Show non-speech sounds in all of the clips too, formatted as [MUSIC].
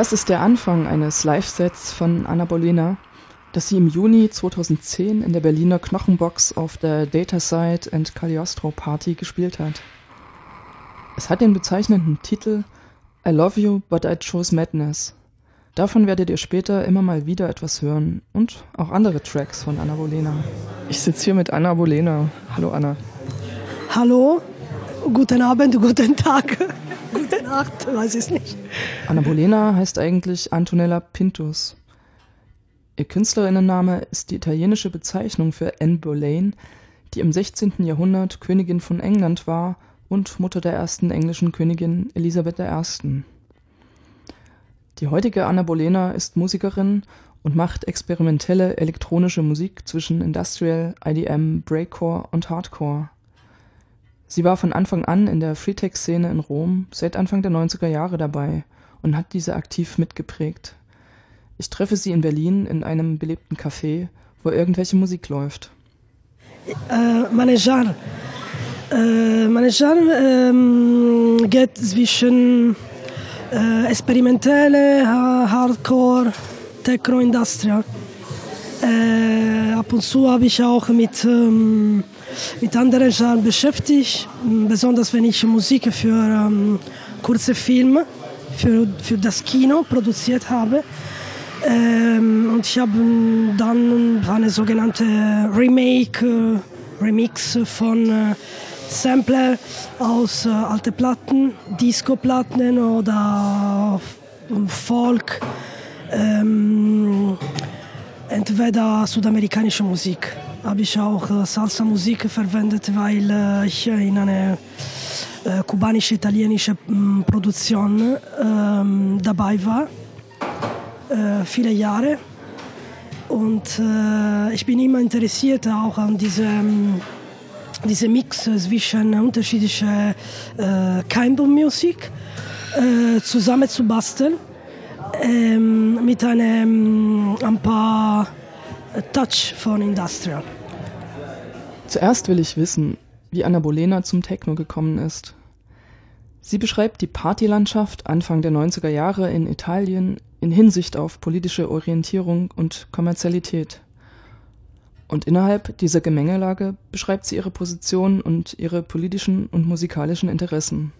Das ist der Anfang eines Live-Sets von Anna Bolena, das sie im Juni 2010 in der Berliner Knochenbox auf der Dataside and Cagliostro Party gespielt hat. Es hat den bezeichnenden Titel I Love You, but I Chose Madness. Davon werdet ihr später immer mal wieder etwas hören und auch andere Tracks von Anna Bolena. Ich sitze hier mit Anna Bolena. Hallo Anna. Hallo, guten Abend, guten Tag. Gute Nacht, [LAUGHS] weiß ich nicht. Anna Bolena heißt eigentlich Antonella Pintus. Ihr Künstlerinnenname ist die italienische Bezeichnung für Anne Boleyn, die im 16. Jahrhundert Königin von England war und Mutter der ersten englischen Königin Elisabeth I. Die heutige Anna Bolena ist Musikerin und macht experimentelle elektronische Musik zwischen Industrial, IDM, Breakcore und Hardcore. Sie war von Anfang an in der Freetech-Szene in Rom seit Anfang der 90er Jahre dabei und hat diese aktiv mitgeprägt. Ich treffe sie in Berlin in einem belebten Café, wo irgendwelche Musik läuft. Äh, Genre, äh, Genre ähm, geht zwischen äh, experimentelle, Hardcore, Techno, Industrial. Äh, ab und zu habe ich auch mit ähm, mit anderen Genres beschäftigt, besonders wenn ich Musik für ähm, kurze Filme, für, für das Kino produziert habe. Ähm, und ich habe dann eine sogenannte Remake, äh, Remix von äh, Sampler aus äh, alte Platten, Disco-Platten oder Folk, ähm, entweder südamerikanische Musik habe ich auch äh, Salsa-Musik verwendet, weil äh, ich in einer äh, kubanisch-italienische mm, Produktion ähm, dabei war, äh, viele Jahre. Und äh, ich bin immer interessiert auch an diesem diese Mix zwischen unterschiedlichen äh, Campbell-Musik äh, zusammen zu basteln ähm, mit einem ein paar Touch von Industrial. Zuerst will ich wissen, wie Anna Bolena zum Techno gekommen ist. Sie beschreibt die Partylandschaft Anfang der 90er Jahre in Italien in Hinsicht auf politische Orientierung und Kommerzialität. Und innerhalb dieser Gemengelage beschreibt sie ihre Position und ihre politischen und musikalischen Interessen.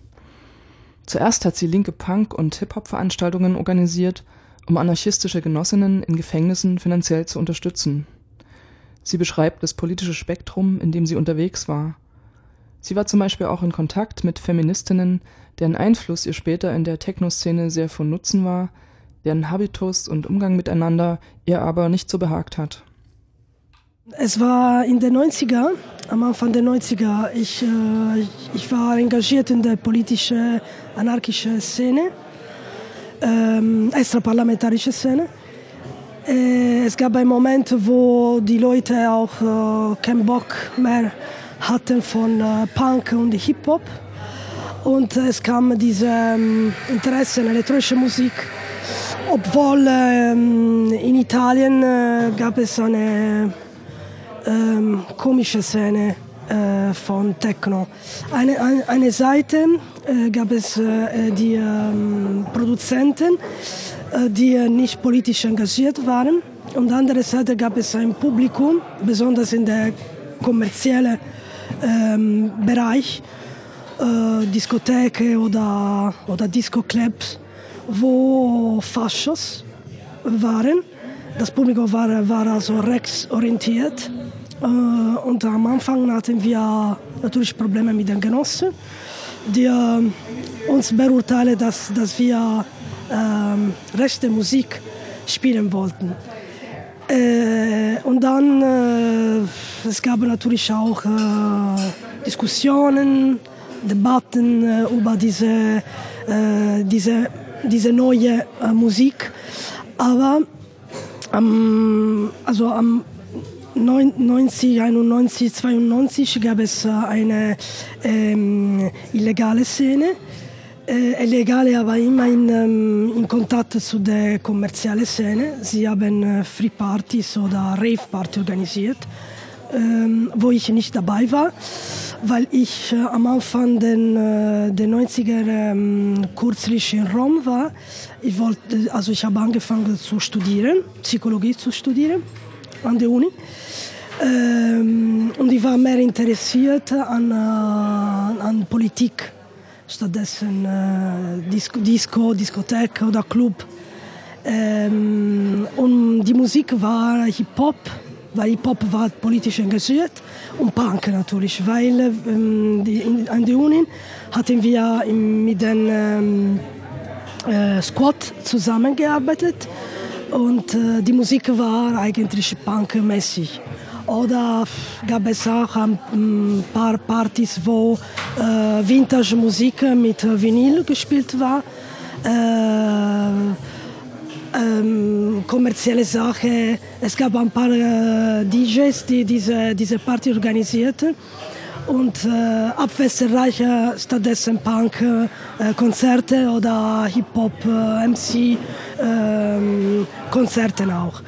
Zuerst hat sie linke Punk- und Hip-Hop-Veranstaltungen organisiert um anarchistische Genossinnen in Gefängnissen finanziell zu unterstützen. Sie beschreibt das politische Spektrum, in dem sie unterwegs war. Sie war zum Beispiel auch in Kontakt mit Feministinnen, deren Einfluss ihr später in der Techno-Szene sehr von Nutzen war, deren Habitus und Umgang miteinander ihr aber nicht so behagt hat. Es war in den 90er, am Anfang der 90er, ich, äh, ich war engagiert in der politischen, anarchischen Szene ähm, extraparlamentarische Szene. Äh, es gab einen Moment, wo die Leute auch äh, keinen Bock mehr hatten von äh, Punk und Hip-Hop. Und es kam diese ähm, Interesse in elektronische Musik. Obwohl ähm, in Italien äh, gab es eine ähm, komische Szene äh, von Techno. Eine, eine, eine Seite äh, gab es äh, die ähm, Produzenten, äh, die nicht politisch engagiert waren. Und andere Seite gab es ein Publikum, besonders in der kommerziellen ähm, Bereich, äh, Diskotheken oder, oder Disco-Clubs, wo Faschos waren. Das Publikum war, war also rechtsorientiert und am Anfang hatten wir natürlich Probleme mit den Genossen, die äh, uns beurteilen, dass, dass wir äh, rechte Musik spielen wollten. Äh, und dann äh, es gab natürlich auch äh, Diskussionen, Debatten äh, über diese, diese, diese neue Musik. Aber ähm, also am 90, 91, 92 gab es äh, eine ähm, illegale Szene. Äh, illegale aber immer in, ähm, in Kontakt zu der kommerziellen Szene. Sie haben äh, Free Partys oder Rave Party organisiert, ähm, wo ich nicht dabei war, weil ich äh, am Anfang den, äh, der 90er ähm, kürzlich in Rom war. Ich, wollte, also ich habe angefangen zu studieren, Psychologie zu studieren an der Uni. Ähm, und ich war mehr interessiert an, äh, an Politik, stattdessen äh, Disco, Disco, Diskothek oder Club. Ähm, und die Musik war Hip-Hop, weil Hip-Hop war politisch engagiert und Punk natürlich, weil ähm, die, in, an der Uni hatten wir mit dem ähm, äh, Squad zusammengearbeitet und äh, die Musik war eigentlich punkmäßig. Oder gab es auch ein paar Partys, wo äh, Vintage-Musik mit Vinyl gespielt war. Äh, ähm, kommerzielle Sache. Es gab ein paar äh, DJs, die diese, diese Party organisierten. Und äh, abwechslungsreich stattdessen Punk-Konzerte äh, oder Hip-Hop-MC-Konzerte ähm, auch.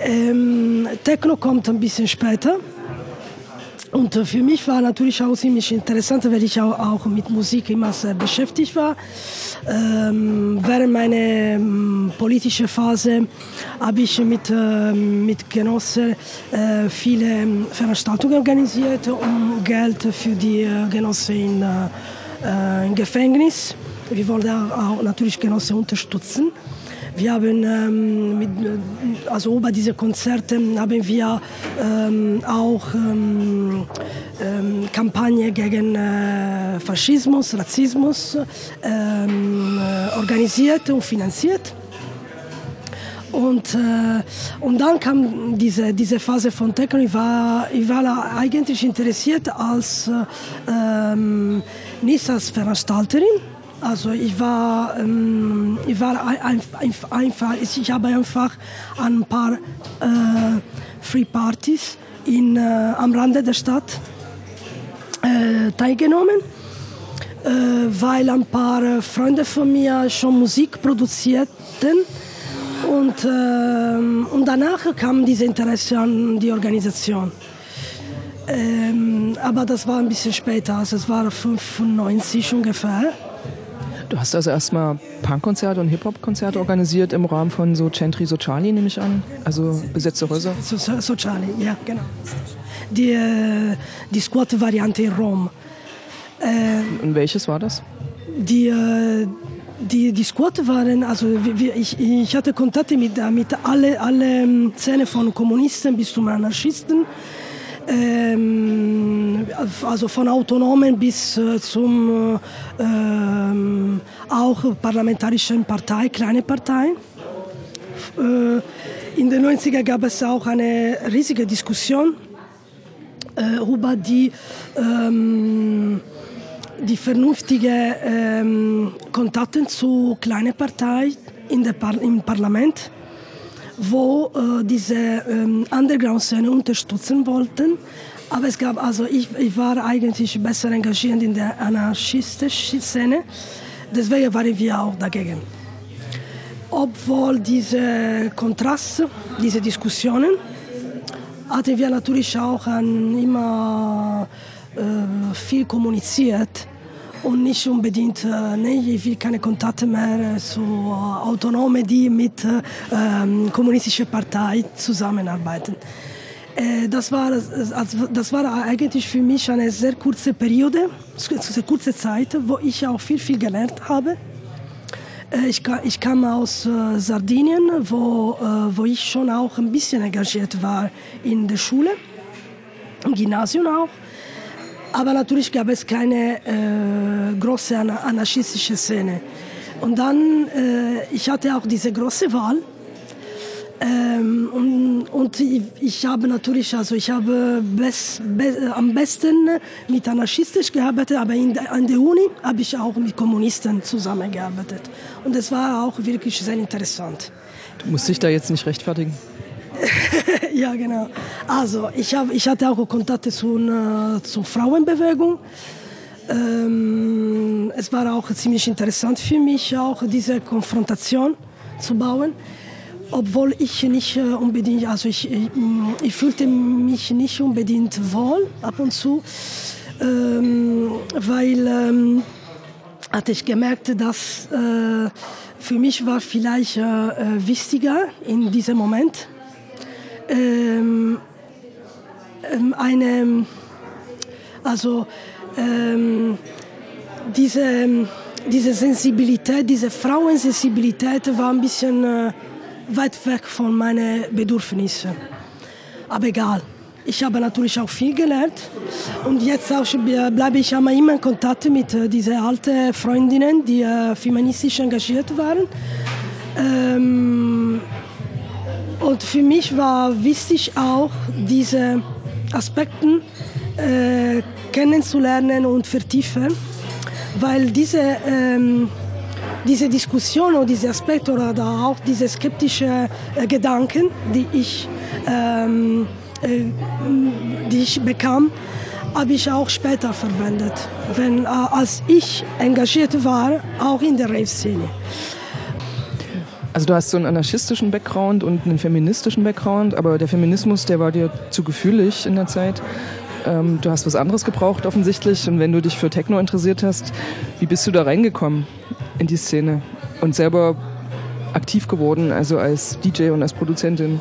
Ähm, Techno kommt ein bisschen später. Und für mich war natürlich auch ziemlich interessant, weil ich auch, auch mit Musik immer sehr beschäftigt war. Ähm, während meiner ähm, politischen Phase habe ich mit, äh, mit Genossen äh, viele Veranstaltungen organisiert, um Geld für die äh, Genossen in, äh, im Gefängnis. Wir wollten auch natürlich Genossen unterstützen. Wir haben ähm, mit, also über diese Konzerte haben wir ähm, auch ähm, ähm Kampagne gegen äh, Faschismus, Rassismus ähm, äh, organisiert und finanziert. Und, äh, und dann kam diese, diese Phase von Techno. Ich war, ich war eigentlich interessiert als, äh, ähm, nicht als Veranstalterin, also ich war, ähm, ich war ein, ein, einfach, ich habe einfach an ein paar äh, Free Partys in, äh, am Rande der Stadt äh, teilgenommen, äh, weil ein paar Freunde von mir schon Musik produzierten. Und, ähm, und danach kam dieses Interesse an die Organisation. Ähm, aber das war ein bisschen später, also es war 95 ungefähr. Du hast also erstmal Punkkonzerte und Hip-Hop-Konzerte organisiert im Rahmen von so Centri Sociali, nehme ich an? Also besetzte Häuser? So, so, Sociali, ja, genau. Die, äh, die Squat-Variante in Rom. Äh, und welches war das? Die, äh, die, die Squad waren, also ich, ich hatte Kontakte mit, mit alle, alle Szene von Kommunisten bis zum Anarchisten ähm, also von Autonomen bis äh, zum äh, ähm, auch parlamentarischen Partei, kleine Partei. Äh, in den 90er gab es auch eine riesige Diskussion äh, über die, ähm, die vernünftige ähm, Kontakte zu kleinen Parteien in der Par im Parlament wo äh, diese ähm, Underground-Szene unterstützen wollten. Aber es gab, also ich, ich war eigentlich besser engagiert in der anarchistischen Szene. Deswegen waren wir auch dagegen. Obwohl diese Kontraste, diese Diskussionen, hatten wir natürlich auch immer äh, viel kommuniziert und nicht unbedingt, äh, nee, ich will keine Kontakte mehr zu äh, Autonomen, die mit äh, ähm, kommunistischen Parteien zusammenarbeiten. Äh, das, war, also, das war eigentlich für mich eine sehr kurze Periode, eine kurze Zeit, wo ich auch viel, viel gelernt habe. Äh, ich, ich kam aus äh, Sardinien, wo, wo ich schon auch ein bisschen engagiert war in der Schule, im Gymnasium auch. Aber natürlich gab es keine äh, große anarchistische Szene. Und dann, äh, ich hatte auch diese große Wahl. Ähm, und, und ich, habe natürlich, also ich habe best, be, am besten mit anarchistisch gearbeitet, aber in, an der Uni habe ich auch mit Kommunisten zusammengearbeitet. Und es war auch wirklich sehr interessant. Du musst dich da jetzt nicht rechtfertigen. [LAUGHS] ja, genau. Also ich, hab, ich hatte auch Kontakte zu, äh, zur Frauenbewegung. Ähm, es war auch ziemlich interessant für mich, auch diese Konfrontation zu bauen. Obwohl ich nicht äh, unbedingt, also ich, ich, ich, fühlte mich nicht unbedingt wohl ab und zu, ähm, weil ähm, hatte ich gemerkt, dass äh, für mich war vielleicht äh, äh wichtiger in diesem Moment ähm, ähm, eine, also ähm, diese, diese Sensibilität, diese Frauensensibilität war ein bisschen äh, weit weg von meinen Bedürfnissen. Aber egal. Ich habe natürlich auch viel gelernt und jetzt auch bleibe ich immer in Kontakt mit äh, diesen alten Freundinnen, die äh, feministisch engagiert waren. Ähm, und für mich war wichtig auch diese Aspekte äh, kennenzulernen und vertiefen, weil diese ähm, diese Diskussion oder diese Aspekte oder auch diese skeptischen äh, Gedanken, die ich, ähm, äh, die ich bekam, habe ich auch später verwendet, wenn, äh, als ich engagiert war, auch in der Rave-Szene. Also du hast so einen anarchistischen Background und einen feministischen Background, aber der Feminismus, der war dir zu gefühlig in der Zeit. Ähm, du hast was anderes gebraucht offensichtlich und wenn du dich für Techno interessiert hast, wie bist du da reingekommen in die Szene und selber aktiv geworden, also als DJ und als Produzentin?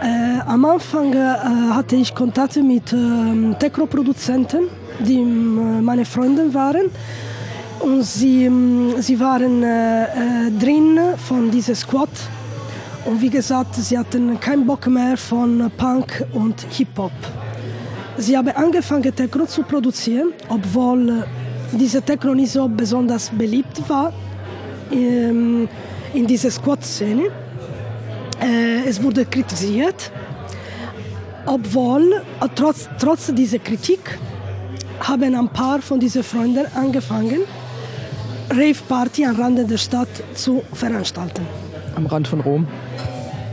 Äh, am Anfang äh, hatte ich Kontakte mit äh, Techno-Produzenten, die äh, meine Freunde waren. Und sie, ähm, sie waren äh, äh, drin von diesem Squad. Und wie gesagt, sie hatten keinen Bock mehr von Punk und Hip-Hop. Sie haben angefangen, Techno zu produzieren, obwohl diese Techno nicht so besonders beliebt war ähm, in dieser Squad-Szene. Äh, es wurde kritisiert, obwohl äh, trotz, trotz dieser Kritik haben ein paar von diesen Freunden angefangen, Rave-Party am Rande der Stadt zu veranstalten. Am Rand von Rom?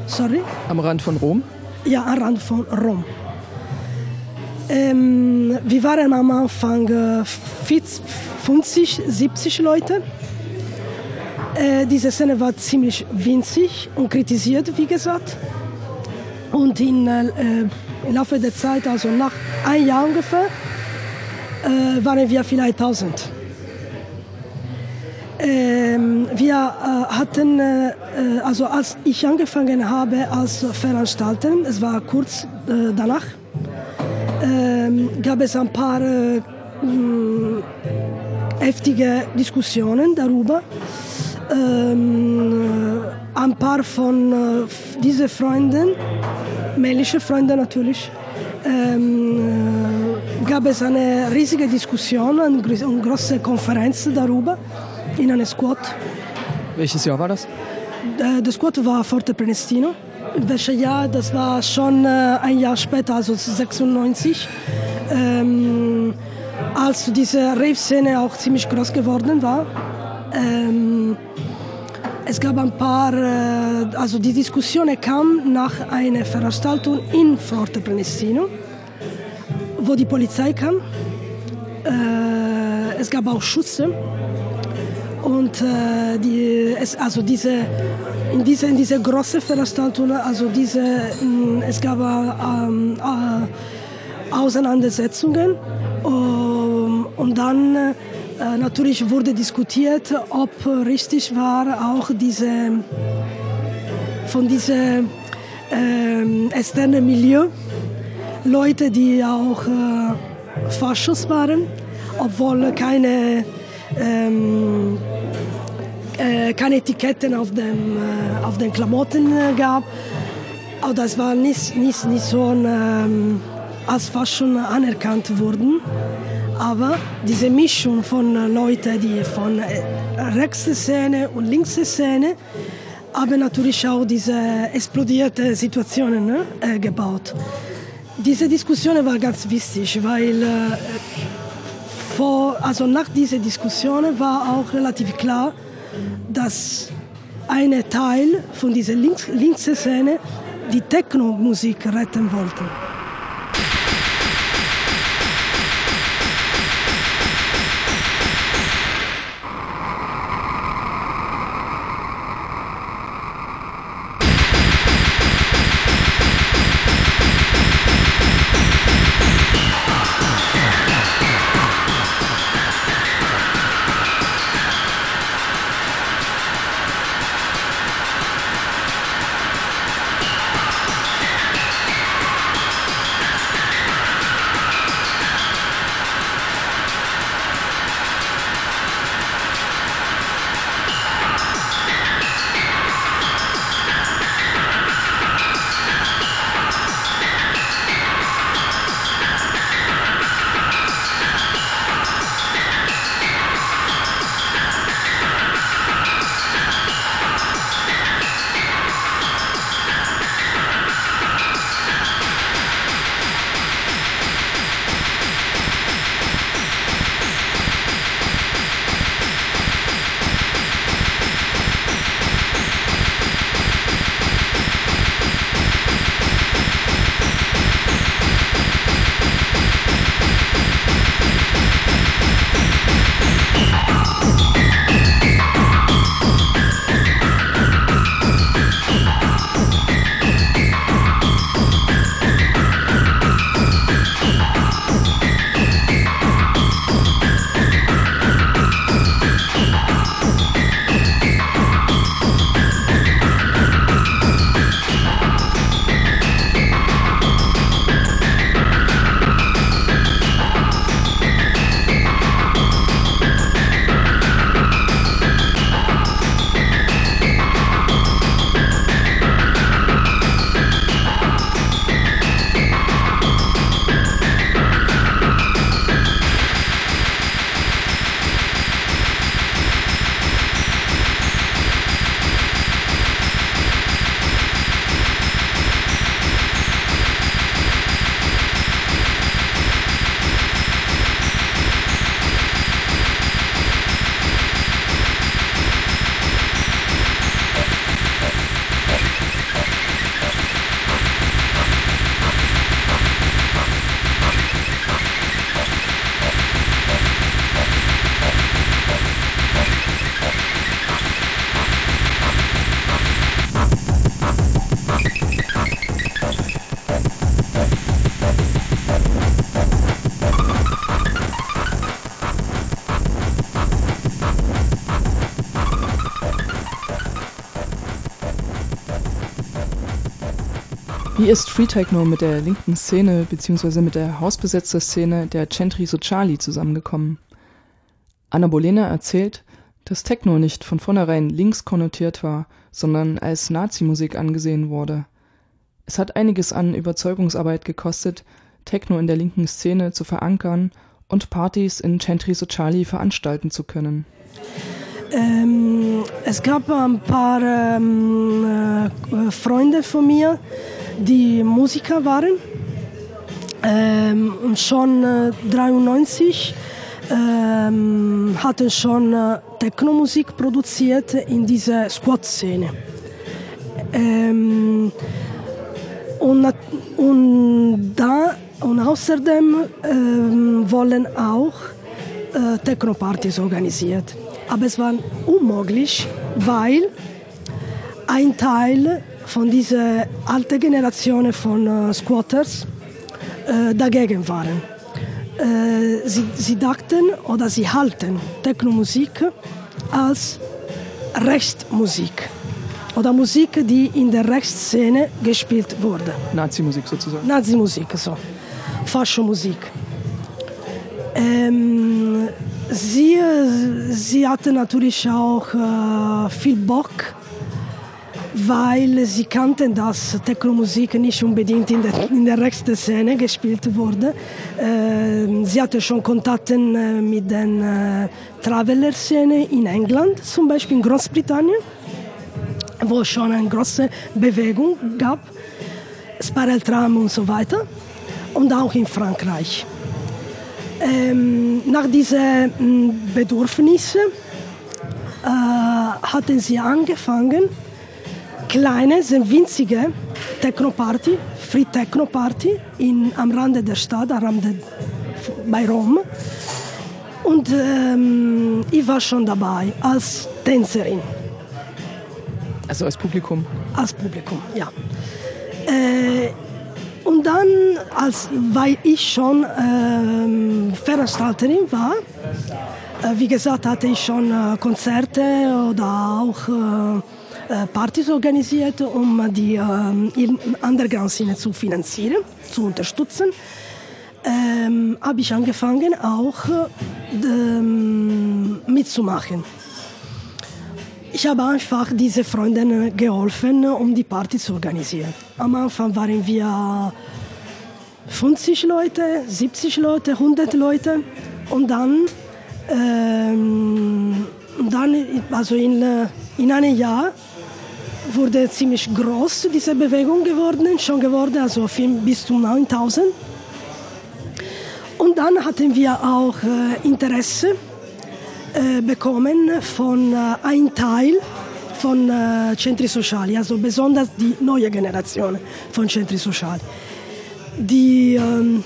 Sorry? Am Rand von Rom? Ja, am Rand von Rom. Ähm, wir waren am Anfang äh, 50, 70 Leute. Äh, diese Szene war ziemlich winzig und kritisiert, wie gesagt. Und in, äh, im Laufe der Zeit, also nach einem Jahr ungefähr, äh, waren wir vielleicht 1000. Ähm, wir äh, hatten, äh, also als ich angefangen habe als Veranstalter, es war kurz äh, danach, ähm, gab es ein paar äh, heftige Diskussionen darüber. Ähm, ein paar von äh, diesen Freunden, männliche Freunde natürlich, ähm, gab es eine riesige Diskussion, eine große Konferenz darüber in einem Squad. Welches Jahr war das? Der Squad war Forte Prenestino. In welchem Jahr? Das war schon äh, ein Jahr später, also 96, ähm, als diese Rave-Szene auch ziemlich groß geworden war. Ähm, es gab ein paar, äh, also die Diskussion kam nach einer Veranstaltung in Forte Prenestino, wo die Polizei kam. Äh, es gab auch Schüsse und äh, die, es, also diese, in dieser in diese großen Veranstaltung, also diese, mh, es gab ähm, äh, Auseinandersetzungen um, und dann äh, natürlich wurde diskutiert, ob richtig war, auch diese von diesem äh, externen Milieu Leute, die auch äh, Faschos waren, obwohl keine ähm, äh, keine Etiketten auf, dem, äh, auf den Klamotten äh, gab. Aber das war nicht, nicht, nicht so ähm, als Fashion anerkannt worden. Aber diese Mischung von Leuten, die von äh, rechter Szene und linker Szene, haben natürlich auch diese explodierte Situationen ne, äh, gebaut. Diese Diskussion war ganz wichtig, weil äh, vor, also nach dieser Diskussion war auch relativ klar, dass ein Teil von dieser Links Szene die Techno-Musik retten wollte. Wie ist Free Techno mit der linken Szene bzw. mit der Hausbesetzer-Szene der Centri Sociali zusammengekommen? Anna Bolena erzählt, dass Techno nicht von vornherein links konnotiert war, sondern als Nazi-Musik angesehen wurde. Es hat einiges an Überzeugungsarbeit gekostet, Techno in der linken Szene zu verankern und Partys in Centri Sociali veranstalten zu können. Ähm, es gab ein paar ähm, äh, Freunde von mir, die Musiker waren. Ähm, und schon äh, 93 ähm, hatten schon äh, Techno-Musik produziert in dieser Squad-Szene. Ähm, und, und, da, und außerdem ähm, wollen auch äh, Techno-Partys organisiert. Aber es war unmöglich, weil ein Teil von dieser alten Generation von äh, Squatters äh, dagegen waren. Äh, sie, sie dachten oder sie halten Technomusik als Rechtsmusik oder Musik, die in der Rechtsszene gespielt wurde. Nazi-Musik sozusagen. Nazi-Musik, so. Faschomusik. Ähm, sie, sie hatte natürlich auch äh, viel Bock weil sie kannten, dass Techno-Musik nicht unbedingt in der, in der rechten Szene gespielt wurde. Äh, sie hatte schon Kontakte äh, mit der äh, Traveler-Szene in England, zum Beispiel in Großbritannien, wo es schon eine große Bewegung gab, Spiral Tram und so weiter, und auch in Frankreich. Ähm, nach diesen Bedürfnissen äh, hatten sie angefangen, kleine, sehr winzige Techno-Party, Free Techno-Party am Rande der Stadt, am Rande bei Rom. Und ähm, ich war schon dabei als Tänzerin. Also als Publikum? Als Publikum, ja. Äh, und dann, als, weil ich schon äh, Veranstalterin war, äh, wie gesagt, hatte ich schon äh, Konzerte oder auch äh, Partys organisiert, um die äh, Underground-Szene zu finanzieren, zu unterstützen. Ähm, habe ich angefangen auch äh, mitzumachen. Ich habe einfach diese Freundinnen geholfen, um die Party zu organisieren. Am Anfang waren wir 50 Leute, 70 Leute, 100 Leute und dann, ähm, dann also in, in einem Jahr wurde ziemlich groß, diese Bewegung geworden, schon geworden, also bis zu 9000. Und dann hatten wir auch äh, Interesse äh, bekommen von äh, einem Teil von äh, Centri Sociali, also besonders die neue Generation von Centri Sociali. Die ähm,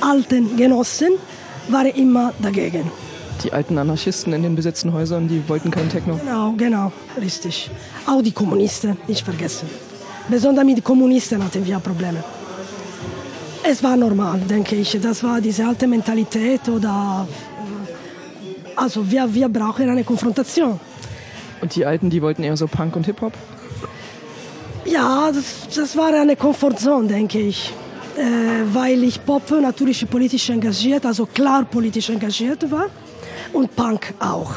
alten Genossen waren immer dagegen die alten Anarchisten in den besetzten Häusern, die wollten keinen Techno. Genau, genau, richtig. Auch die Kommunisten, nicht vergessen. Besonders mit den Kommunisten hatten wir Probleme. Es war normal, denke ich. Das war diese alte Mentalität oder. Also, wir, wir brauchen eine Konfrontation. Und die Alten, die wollten eher so Punk und Hip-Hop? Ja, das, das war eine Komfortzone, denke ich. Äh, weil ich Pop natürlich politisch engagiert, also klar politisch engagiert war und Punk auch.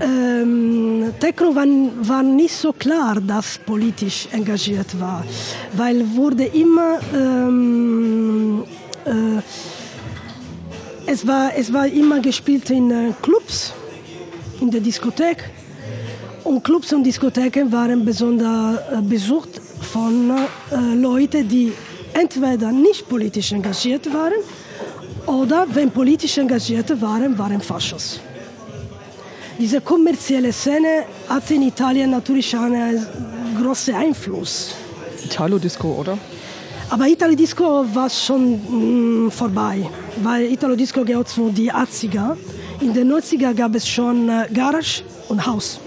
Ähm, Techno war, war, nicht so klar, dass politisch engagiert war, weil wurde immer ähm, äh, es war es war immer gespielt in äh, Clubs, in der Diskothek und Clubs und Diskotheken waren besonders äh, besucht von äh, Leuten, die entweder nicht politisch engagiert waren oder wenn politisch Engagierte waren, waren Faschos. Diese kommerzielle Szene hatte in Italien natürlich einen großen Einfluss. Italo-Disco, oder? Aber Italo-Disco war schon mh, mm, vorbei, weil Italo-Disco gehört zu den 80er. In den 90er gab es schon äh, Garage und House.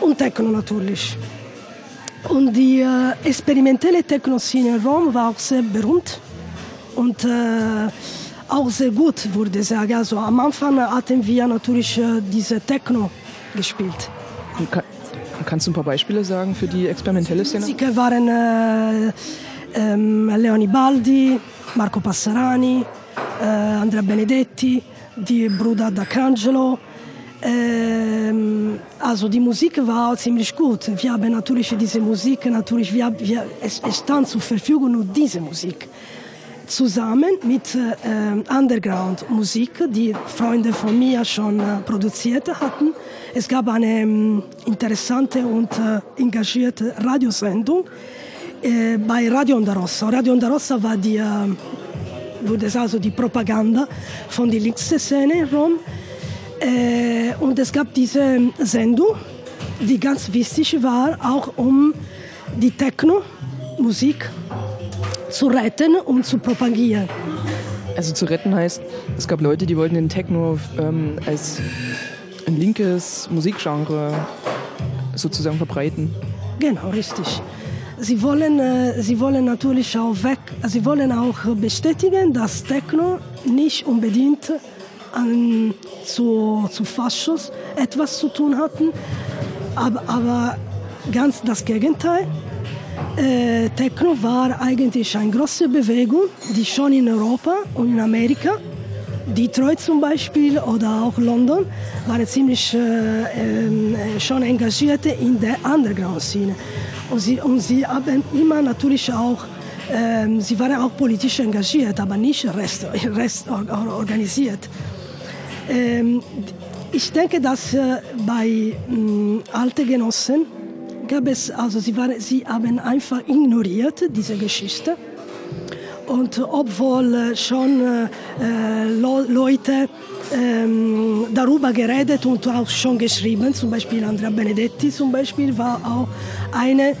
Und Techno natürlich. Und die äh, experimentelle Techno-Szene in Rom war auch sehr berühmt. Und äh, auch sehr gut, würde ich sagen. Also am Anfang hatten wir natürlich äh, diese Techno gespielt. Kann, Kannst du ein paar Beispiele sagen für die experimentelle Szene? Musiker waren äh, ähm, Leoni Baldi, Marco Passarani, äh, Andrea Benedetti, die Bruder D'Acangelo. Ähm, also die Musik war ziemlich gut. Wir haben natürlich diese Musik, natürlich, wir, wir, es, es stand zur Verfügung nur diese Musik. Zusammen mit äh, Underground-Musik, die Freunde von mir schon äh, produziert hatten. Es gab eine ähm, interessante und äh, engagierte Radiosendung äh, bei Radio Onda. Radio Onda Rossa war die, äh, wurde also die Propaganda von der Linksszene in Rom. Äh, und es gab diese Sendung, die ganz wichtig war, auch um die Techno-Musik zu retten und zu propagieren. Also zu retten heißt, es gab Leute, die wollten den Techno ähm, als ein linkes Musikgenre sozusagen verbreiten. Genau, richtig. Sie wollen, äh, sie wollen natürlich auch weg, sie wollen auch bestätigen, dass Techno nicht unbedingt an, zu, zu Faschos etwas zu tun hatten, aber, aber ganz das Gegenteil. Äh, Techno war eigentlich eine große Bewegung, die schon in Europa und in Amerika, Detroit zum Beispiel oder auch London, waren ziemlich äh, äh, schon engagiert in der Underground-Szene. Und sie, und sie haben immer natürlich auch, ähm, sie waren auch politisch engagiert, aber nicht rest, [LAUGHS] rest organisiert. Ähm, ich denke, dass äh, bei äh, alten Genossen gab es, also sie, waren, sie haben einfach ignoriert diese Geschichte. Und obwohl äh, schon äh, äh Leute ähm, darüber geredet und auch schon geschrieben, zum Beispiel Andrea Benedetti zum Beispiel war auch eine,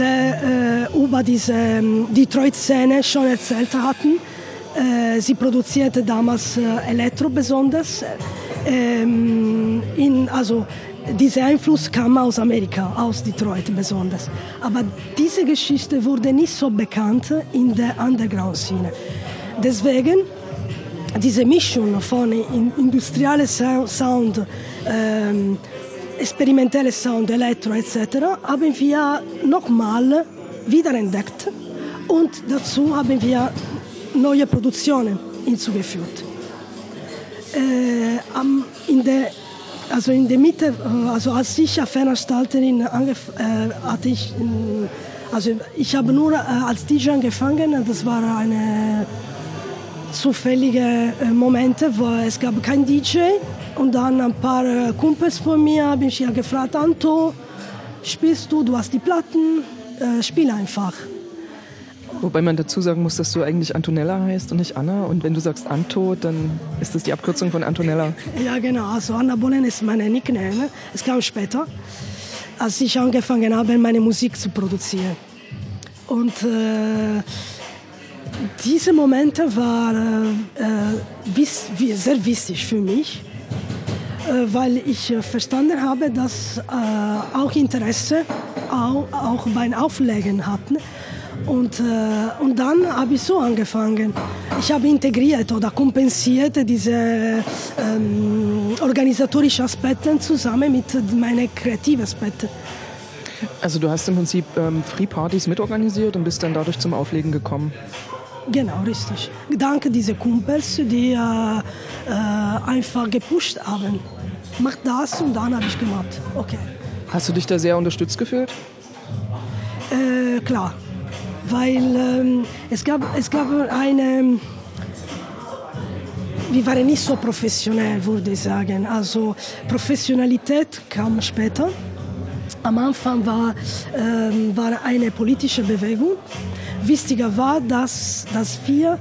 der äh, über diese ähm, Detroit-Szene schon erzählt hatten. Äh, sie produzierte damals äh, Elektro besonders. Ähm, in, also dieser Einfluss kam aus Amerika, aus Detroit besonders. Aber diese Geschichte wurde nicht so bekannt in der Underground-Szene. Deswegen diese Mischung von industrielle Sound, ähm, experimentelle Sound, Elektro etc. haben wir nochmal wiederentdeckt und dazu haben wir neue Produktionen hinzugefügt. Äh, in der also in der Mitte, also als ich Veranstalterin äh, hatte ich, also ich habe nur äh, als DJ angefangen, das war eine zufällige äh, Momente, wo es gab kein DJ und dann ein paar äh, Kumpels von mir haben mich ja gefragt, Anto, spielst du, du hast die Platten, äh, spiel einfach. Wobei man dazu sagen muss, dass du eigentlich Antonella heißt und nicht Anna. Und wenn du sagst Anto, dann ist das die Abkürzung von Antonella. Ja, genau. Also Anna Bolen ist meine Nickname. Es kam später, als ich angefangen habe, meine Musik zu produzieren. Und äh, diese Momente waren äh, sehr wichtig für mich, äh, weil ich äh, verstanden habe, dass äh, auch Interesse auch, auch beim Auflegen hatten. Und, äh, und dann habe ich so angefangen. Ich habe integriert oder kompensiert diese ähm, organisatorischen Aspekte zusammen mit meinen kreativen Aspekten. Also du hast im Prinzip ähm, Free Partys mitorganisiert und bist dann dadurch zum Auflegen gekommen. Genau, richtig. Dank dieser Kumpels, die äh, äh, einfach gepusht haben. Mach das und dann habe ich gemacht. Okay. Hast du dich da sehr unterstützt gefühlt? Äh, klar, weil ähm, es, gab, es gab eine. Wir waren nicht so professionell, würde ich sagen. Also Professionalität kam später. Am Anfang war, ähm, war eine politische Bewegung wichtiger war, dass, dass wir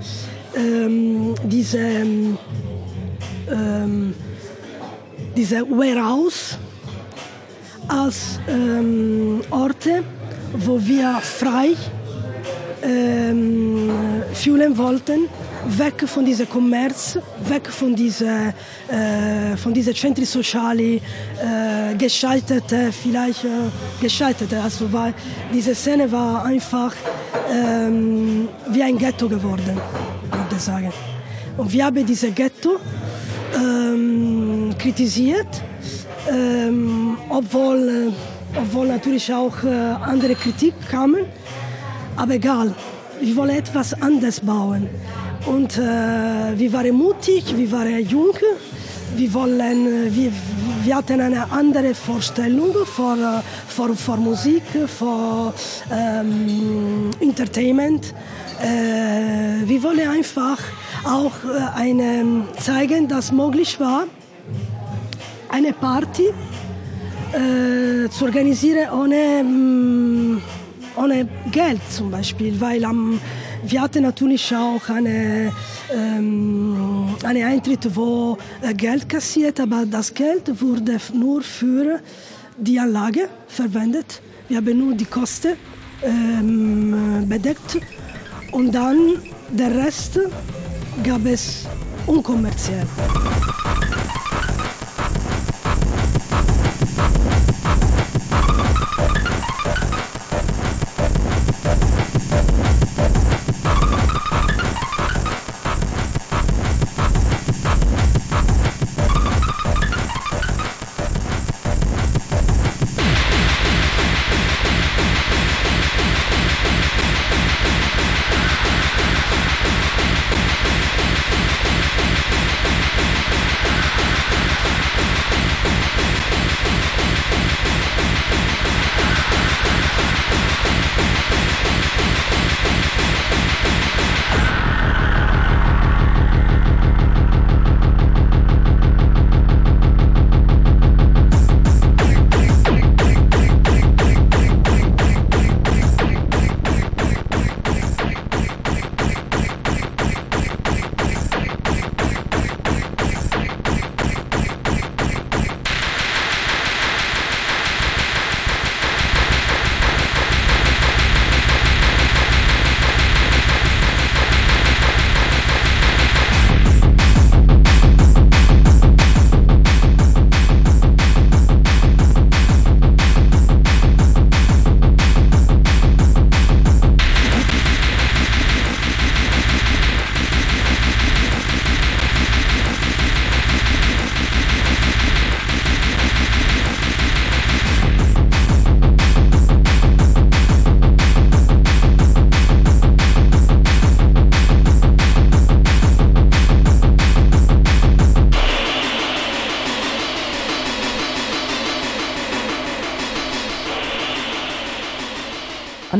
ähm, diese, ähm, diese Warehouse als ähm, Orte, wo wir frei ähm, fühlen wollten, weg von diesem Kommerz, weg von diesen äh, von diese Centri Sociali, äh, geschaltete, vielleicht äh, geschaltete. Also war, diese Szene war einfach ähm, wie ein Ghetto geworden, würde ich sagen. Und wir haben diese Ghetto ähm, kritisiert, ähm, obwohl obwohl natürlich auch äh, andere Kritik kamen. Aber egal, wir wollen etwas anders bauen. Und äh, wir waren mutig, wir waren jung, wir, wollen, wir, wir hatten eine andere Vorstellung vor, vor, vor Musik, vor ähm, Entertainment. Äh, wir wollen einfach auch äh, eine, zeigen, dass möglich war, eine Party äh, zu organisieren ohne, mm, ohne Geld zum Beispiel, weil am, wir hatten natürlich auch eine, ähm, einen Eintritt, wo äh, Geld kassiert, aber das Geld wurde nur für die Anlage verwendet. Wir haben nur die Kosten ähm, bedeckt und dann der Rest gab es unkommerziell.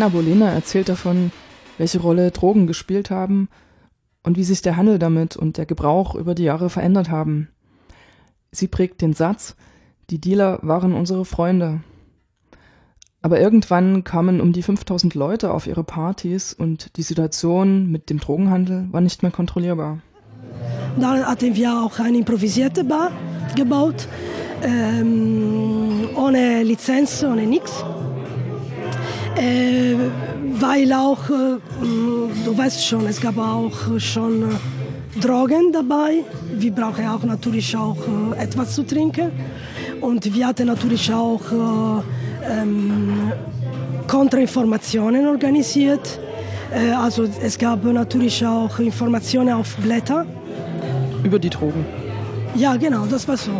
Anna Bolena erzählt davon, welche Rolle Drogen gespielt haben und wie sich der Handel damit und der Gebrauch über die Jahre verändert haben. Sie prägt den Satz, die Dealer waren unsere Freunde. Aber irgendwann kamen um die 5000 Leute auf ihre Partys und die Situation mit dem Drogenhandel war nicht mehr kontrollierbar. Dann hatten wir auch eine improvisierte Bar gebaut, ähm, ohne Lizenz, ohne nichts. Äh, weil auch, äh, du weißt schon, es gab auch schon äh, Drogen dabei. Wir brauchen auch natürlich auch äh, etwas zu trinken. Und wir hatten natürlich auch äh, ähm, Kontrainformationen organisiert. Äh, also es gab natürlich auch Informationen auf Blätter. Über die Drogen? Ja, genau, das war so.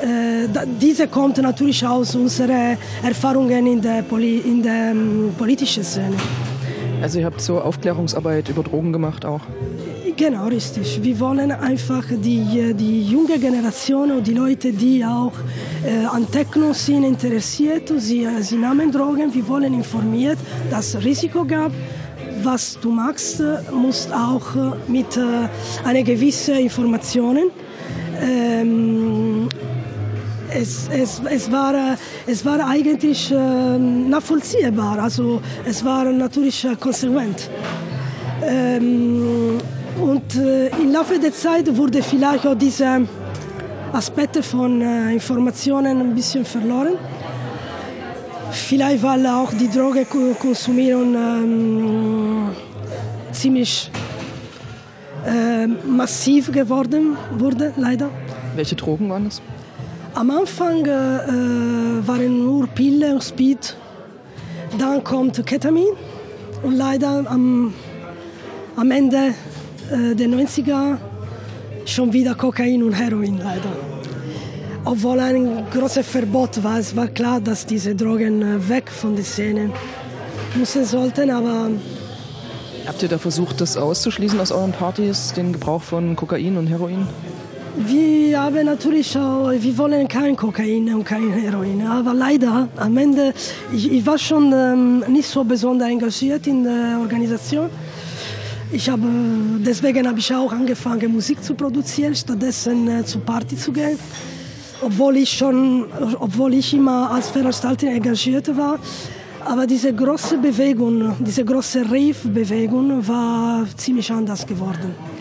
Äh, diese kommt natürlich aus unseren Erfahrungen in der, Poli in der um, politischen Szene. Also ihr habt so Aufklärungsarbeit über Drogen gemacht auch? Genau, richtig. Wir wollen einfach die, die junge Generation und die Leute, die auch äh, an Techno sind interessiert, sie, sie nahmen Drogen, wir wollen informiert, dass es Risiko gab. Was du machst, musst auch mit äh, einer gewissen Informationen ähm, es, es, es, war, es war eigentlich äh, nachvollziehbar, also es war natürlich äh, konsequent. Ähm, und äh, im Laufe der Zeit wurde vielleicht auch diese Aspekte von äh, Informationen ein bisschen verloren. Vielleicht weil auch die Droge konsumieren ähm, ziemlich äh, massiv geworden wurde, leider. Welche Drogen waren das? Am Anfang äh, waren nur Pille und Speed, dann kommt Ketamin und leider am, am Ende äh, der 90er schon wieder Kokain und Heroin leider. obwohl ein großes Verbot war. Es war klar, dass diese Drogen äh, weg von der Szene müssen sollten, aber Habt ihr da versucht, das auszuschließen aus euren Partys, den Gebrauch von Kokain und Heroin? Wir haben natürlich wir wollen kein Kokain und kein Heroin, aber leider am Ende, ich, ich war schon ähm, nicht so besonders engagiert in der Organisation. Ich habe, deswegen habe ich auch angefangen, Musik zu produzieren, stattdessen äh, zu Party zu gehen. Obwohl ich schon, obwohl ich immer als Veranstalter engagiert war, aber diese große Bewegung, diese große Rave-Bewegung war ziemlich anders geworden.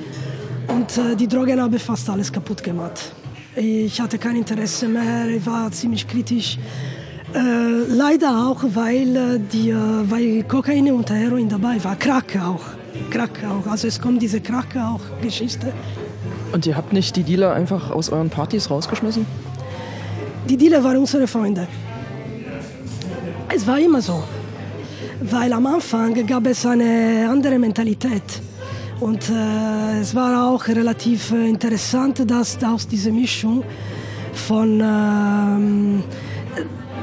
Und äh, die Drogen haben fast alles kaputt gemacht. Ich hatte kein Interesse mehr, ich war ziemlich kritisch. Äh, leider auch, weil, äh, die, äh, weil Kokain und Heroin dabei war. Crack auch. Crack auch. Also es kommt diese Crack auch Geschichte. Und ihr habt nicht die Dealer einfach aus euren Partys rausgeschmissen? Die Dealer waren unsere Freunde. Es war immer so, weil am Anfang gab es eine andere Mentalität. Und äh, es war auch relativ äh, interessant, dass aus dieser Mischung von... Ähm,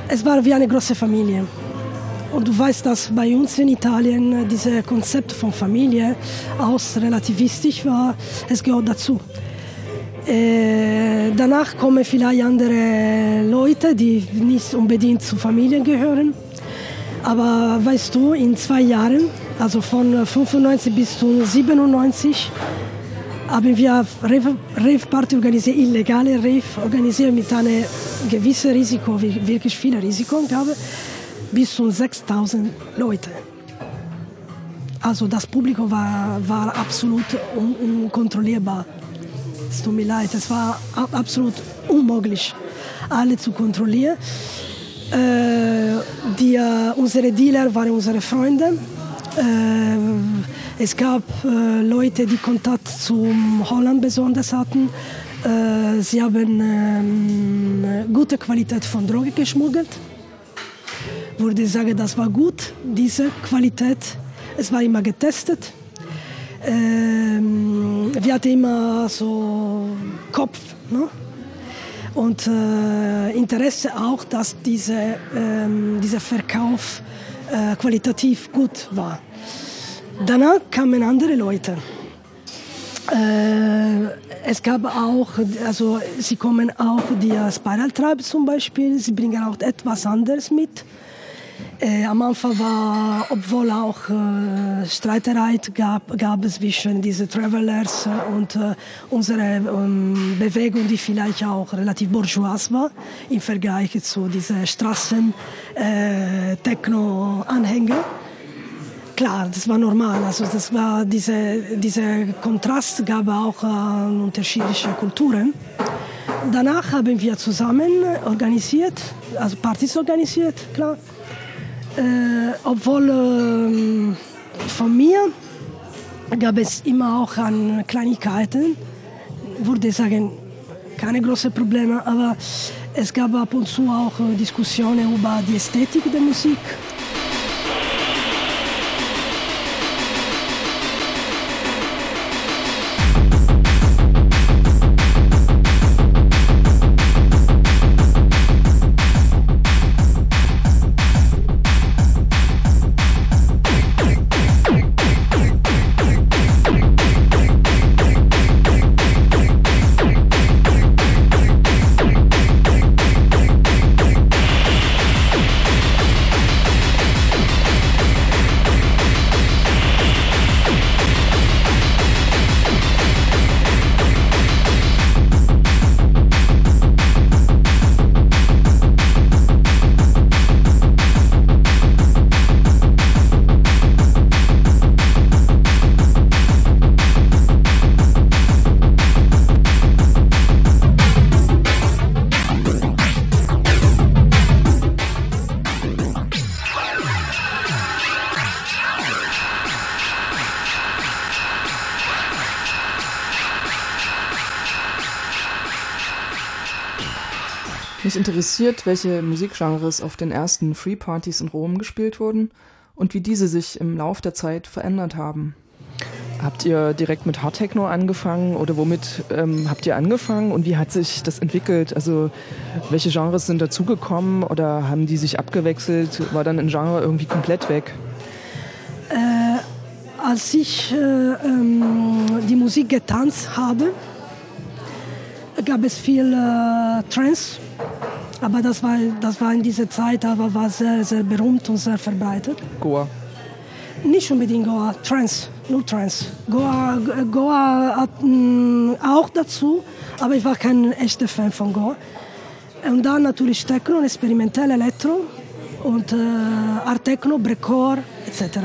es war wie eine große Familie. Und du weißt, dass bei uns in Italien dieses Konzept von Familie auch relativistisch war. Es gehört dazu. Äh, danach kommen vielleicht andere Leute, die nicht unbedingt zu Familien gehören. Aber weißt du, in zwei Jahren, also von 95 bis zu 97, haben wir Rave-Party organisiert, illegale Rave organisiert mit einem gewissen Risiko, wirklich viel Risiko, glaube bis zu 6000 Leute. Also das Publikum war, war absolut un unkontrollierbar. Es tut mir leid, es war absolut unmöglich, alle zu kontrollieren. Äh, die, äh, unsere Dealer waren unsere Freunde. Äh, es gab äh, Leute, die Kontakt zum Holland besonders hatten. Äh, sie haben ähm, gute Qualität von Drogen geschmuggelt. Würde sagen, das war gut, diese Qualität. Es war immer getestet. Ähm, wir hatten immer so Kopf. Ne? Und äh, Interesse auch, dass diese, ähm, dieser Verkauf äh, qualitativ gut war. Danach kamen andere Leute. Äh, es gab auch, also sie kommen auch die Spiral Tribe zum Beispiel, sie bringen auch etwas anderes mit. Äh, am Anfang war, obwohl auch äh, Streiterei gab, gab es zwischen diesen Travelers und äh, unserer ähm, Bewegung, die vielleicht auch relativ bourgeois war im Vergleich zu diesen Straßen-Techno-Anhänger. Klar, das war normal. Also das war diese, dieser Kontrast gab auch äh, unterschiedliche Kulturen. Danach haben wir zusammen organisiert, also Partys organisiert, klar. Äh, obwohl äh, von mir gab es immer auch an Kleinigkeiten, würde ich sagen, keine großen Probleme, aber es gab ab und zu auch äh, Diskussionen über die Ästhetik der Musik. Interessiert, welche Musikgenres auf den ersten Free Partys in Rom gespielt wurden und wie diese sich im Lauf der Zeit verändert haben. Habt ihr direkt mit Hard Techno angefangen oder womit ähm, habt ihr angefangen und wie hat sich das entwickelt? Also welche Genres sind dazugekommen oder haben die sich abgewechselt? War dann ein Genre irgendwie komplett weg? Äh, als ich äh, ähm, die Musik getanzt habe, gab es viel äh, Trance, aber das war, das war in dieser Zeit aber war sehr, sehr berühmt und sehr verbreitet. Goa. Nicht unbedingt Goa, Trance, nur Trance. Goa, Goa hat, mh, auch dazu, aber ich war kein echter Fan von Goa. Und dann natürlich Techno, experimentell Elektro und äh, Art Techno, Breakcore etc.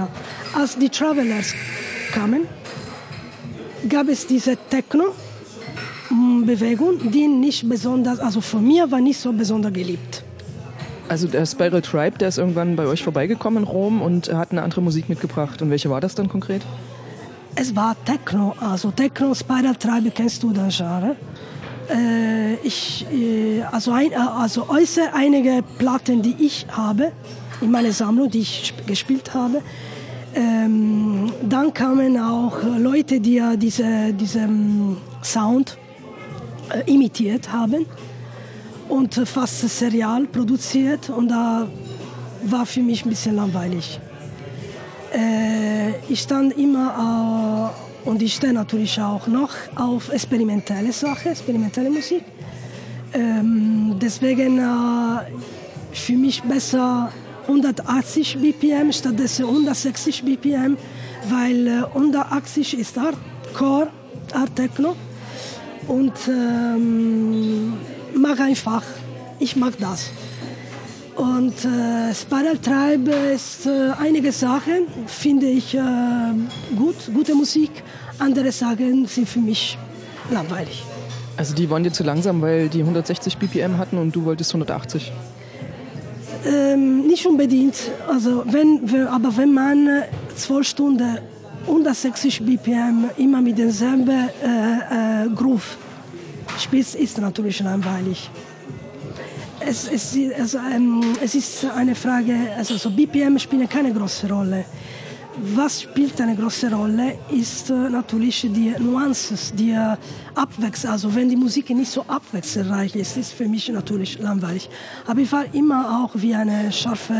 Als die Travelers kamen, gab es diese Techno-Bewegung, die nicht besonders, also von mir war nicht so besonders geliebt. Also der Spiral Tribe, der ist irgendwann bei euch vorbeigekommen in Rom und hat eine andere Musik mitgebracht. Und welche war das dann konkret? Es war Techno, also Techno, Spiral Tribe, kennst du das Genre? Äh, ich, äh, also, ein, also äußere einige Platten, die ich habe in meiner Sammlung, die ich gespielt habe. Ähm, dann kamen auch Leute, die ja diese, diesen Sound äh, imitiert haben und fast serial produziert und da war für mich ein bisschen langweilig. Äh, ich stand immer äh, und ich stehe natürlich auch noch auf experimentelle Sachen, experimentelle Musik. Ähm, deswegen äh, für mich besser 180 BPM stattdessen 160 BPM, weil äh, 180 ist Hardcore, Art Techno und ähm, mag einfach. Ich mag das. Und äh, Spiral Tribe ist äh, einige Sachen, finde ich äh, gut, gute Musik. Andere Sachen sind für mich langweilig. Also die waren dir zu langsam, weil die 160 BPM hatten und du wolltest 180? Ähm, nicht unbedingt. Also wenn, aber wenn man zwölf Stunden 160 BPM immer mit demselben äh, äh, Groove spielt, ist natürlich langweilig. Es, es, also, ähm, es ist eine Frage, also so BPM spielen keine große Rolle. Was spielt eine große Rolle, ist äh, natürlich die Nuances, die äh, Abwechslung. Also wenn die Musik nicht so abwechslungsreich ist, ist für mich natürlich langweilig. Aber ich war immer auch wie eine scharfe,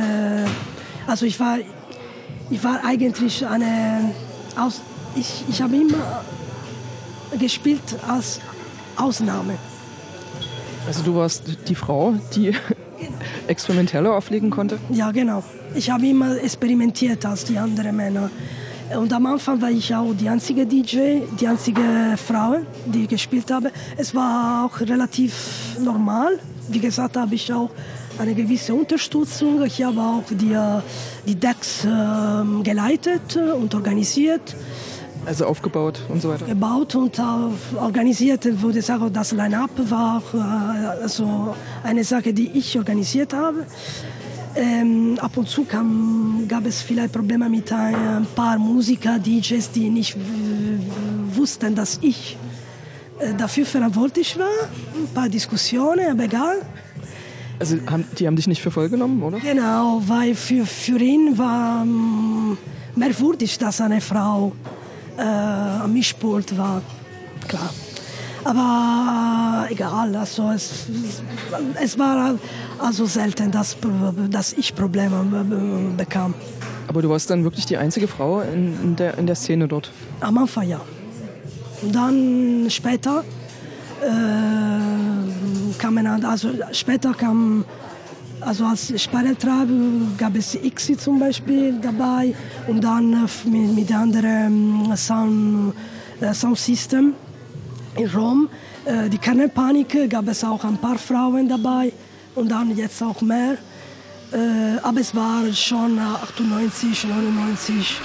also ich war, ich war eigentlich eine, aus, ich, ich habe immer gespielt als Ausnahme. Also du warst die Frau, die experimenteller auflegen konnte? Ja, genau. Ich habe immer experimentiert als die anderen Männer. Und am Anfang war ich auch die einzige DJ, die einzige Frau, die gespielt habe. Es war auch relativ normal. Wie gesagt, habe ich auch eine gewisse Unterstützung. Ich habe auch die, die Decks äh, geleitet und organisiert. Also aufgebaut und so weiter? Gebaut und organisiert, würde ich sagen, das Line-Up war äh, also eine Sache, die ich organisiert habe. Ähm, ab und zu kam, gab es vielleicht Probleme mit ein paar Musiker, DJs, die nicht wussten, dass ich äh, dafür verantwortlich war. Ein paar Diskussionen, aber egal. Also haben, die haben dich nicht für voll genommen, oder? Genau, weil für, für ihn war ähm, merkwürdig, dass eine Frau äh, am Mischpult war. Klar. Aber egal, also es, es war also selten, dass, dass ich Probleme bekam. Aber du warst dann wirklich die einzige Frau in, in, der, in der Szene dort? Am Anfang ja. Und dann später äh, kamen, also später kam, also als Sperreltrab gab es Ixi zum Beispiel dabei und dann mit, mit anderen Sound, äh, Sound System in Rom. Äh, die Kernpanik gab es auch ein paar Frauen dabei und dann jetzt auch mehr. Äh, aber es war schon 98, 99.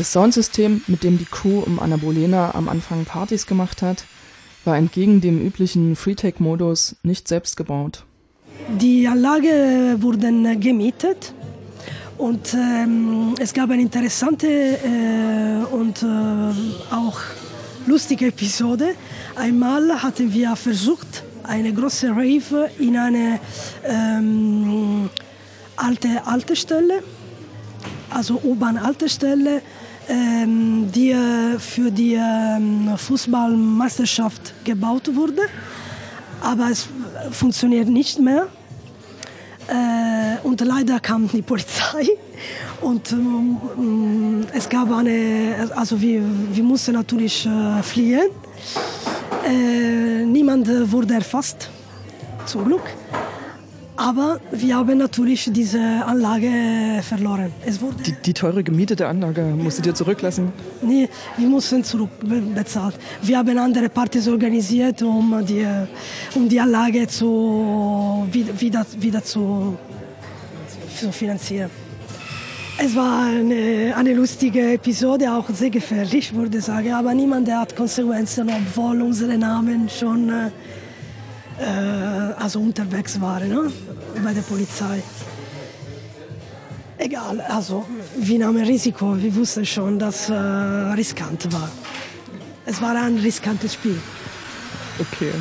Das Soundsystem, mit dem die Crew um Anna Bolena am Anfang Partys gemacht hat, war entgegen dem üblichen Freetake-Modus nicht selbst gebaut. Die Anlage wurden gemietet und ähm, es gab eine interessante äh, und äh, auch lustige Episode. Einmal hatten wir versucht, eine große Rave in eine ähm, alte Haltestelle also U-Bahn-Haltestelle, ähm, die für die ähm, Fußballmeisterschaft gebaut wurde. Aber es funktioniert nicht mehr. Äh, und leider kam die Polizei [LAUGHS] und ähm, es gab eine, also wir, wir mussten natürlich äh, fliehen. Äh, niemand wurde erfasst, zum Glück. Aber wir haben natürlich diese Anlage verloren. die, die, teure gemietete Anlage musstet ihr zurücklassen? Nee, wir mussten zurückbezahlt. Wir haben andere Partys organisiert, um die, um die Anlage zu, wieder, wieder zu, zu finanzieren. Es war eine, eine, lustige Episode, auch sehr gefährlich, würde ich sagen. Aber niemand hat Konsequenzen, obwohl unsere Namen schon äh, äh, also unterwegs waren ne? Bei der Polizei. Egal, also wir nahmen Risiko, wir wussten schon, dass es äh, riskant war. Es war ein riskantes Spiel. Okay.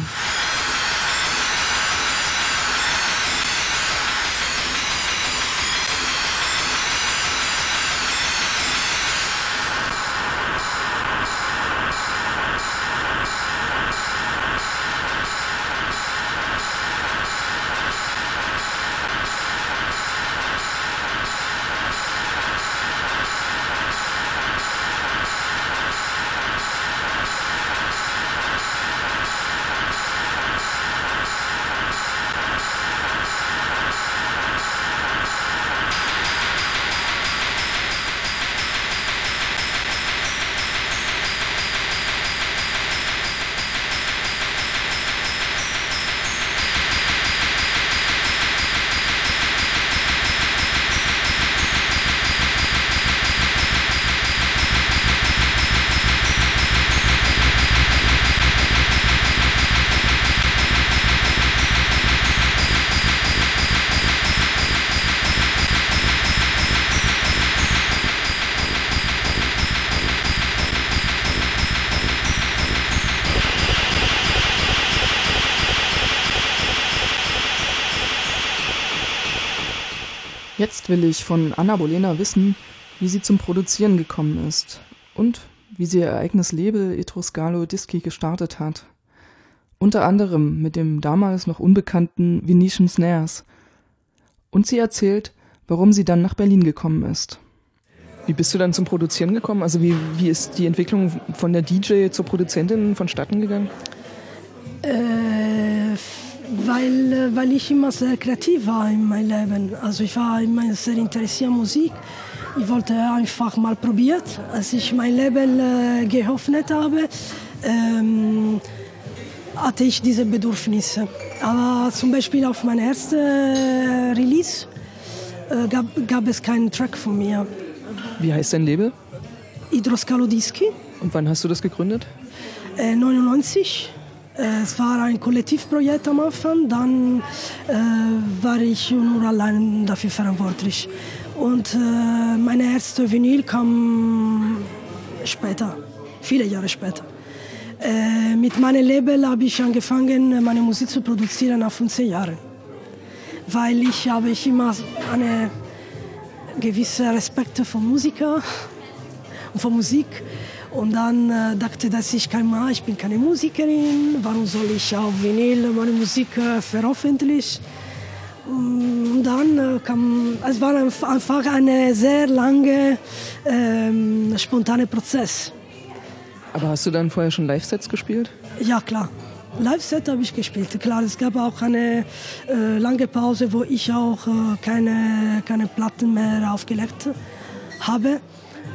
Will ich von Anna Bolena wissen, wie sie zum Produzieren gekommen ist und wie sie ihr eigenes Label Etruscalo Dischi gestartet hat. Unter anderem mit dem damals noch unbekannten Venetian Snares. Und sie erzählt, warum sie dann nach Berlin gekommen ist. Wie bist du dann zum Produzieren gekommen? Also wie, wie ist die Entwicklung von der DJ zur Produzentin vonstatten gegangen? Äh, weil, äh, weil ich immer sehr kreativ war in meinem Leben. Also ich war immer sehr interessiert an Musik. Ich wollte einfach mal probieren. Als ich mein Leben äh, geöffnet habe, ähm, hatte ich diese Bedürfnisse. Aber zum Beispiel auf meinem ersten äh, Release äh, gab, gab es keinen Track von mir. Wie heißt dein Label? Hydroscalo Dischi. Und wann hast du das gegründet? Äh, 99. Äh, es war ein Kollektivprojekt am Anfang, dann äh, war ich nur allein dafür verantwortlich. Und äh, meine erste Vinyl kam später, viele Jahre später. Äh, mit meinem Label habe ich angefangen, meine Musik zu produzieren nach 15 Jahren. Weil ich habe ich immer einen gewissen Respekt vor Musiker und vor Musik und dann äh, dachte dass ich kein Mal, ich bin keine Musikerin, warum soll ich auf Vinyl meine Musik äh, veröffentlichen? Und dann äh, kam, es war einfach ein sehr langer, ähm, spontaner Prozess. Aber hast du dann vorher schon Live-Sets gespielt? Ja, klar. Live-Set habe ich gespielt. Klar, es gab auch eine äh, lange Pause, wo ich auch äh, keine, keine Platten mehr aufgelegt habe.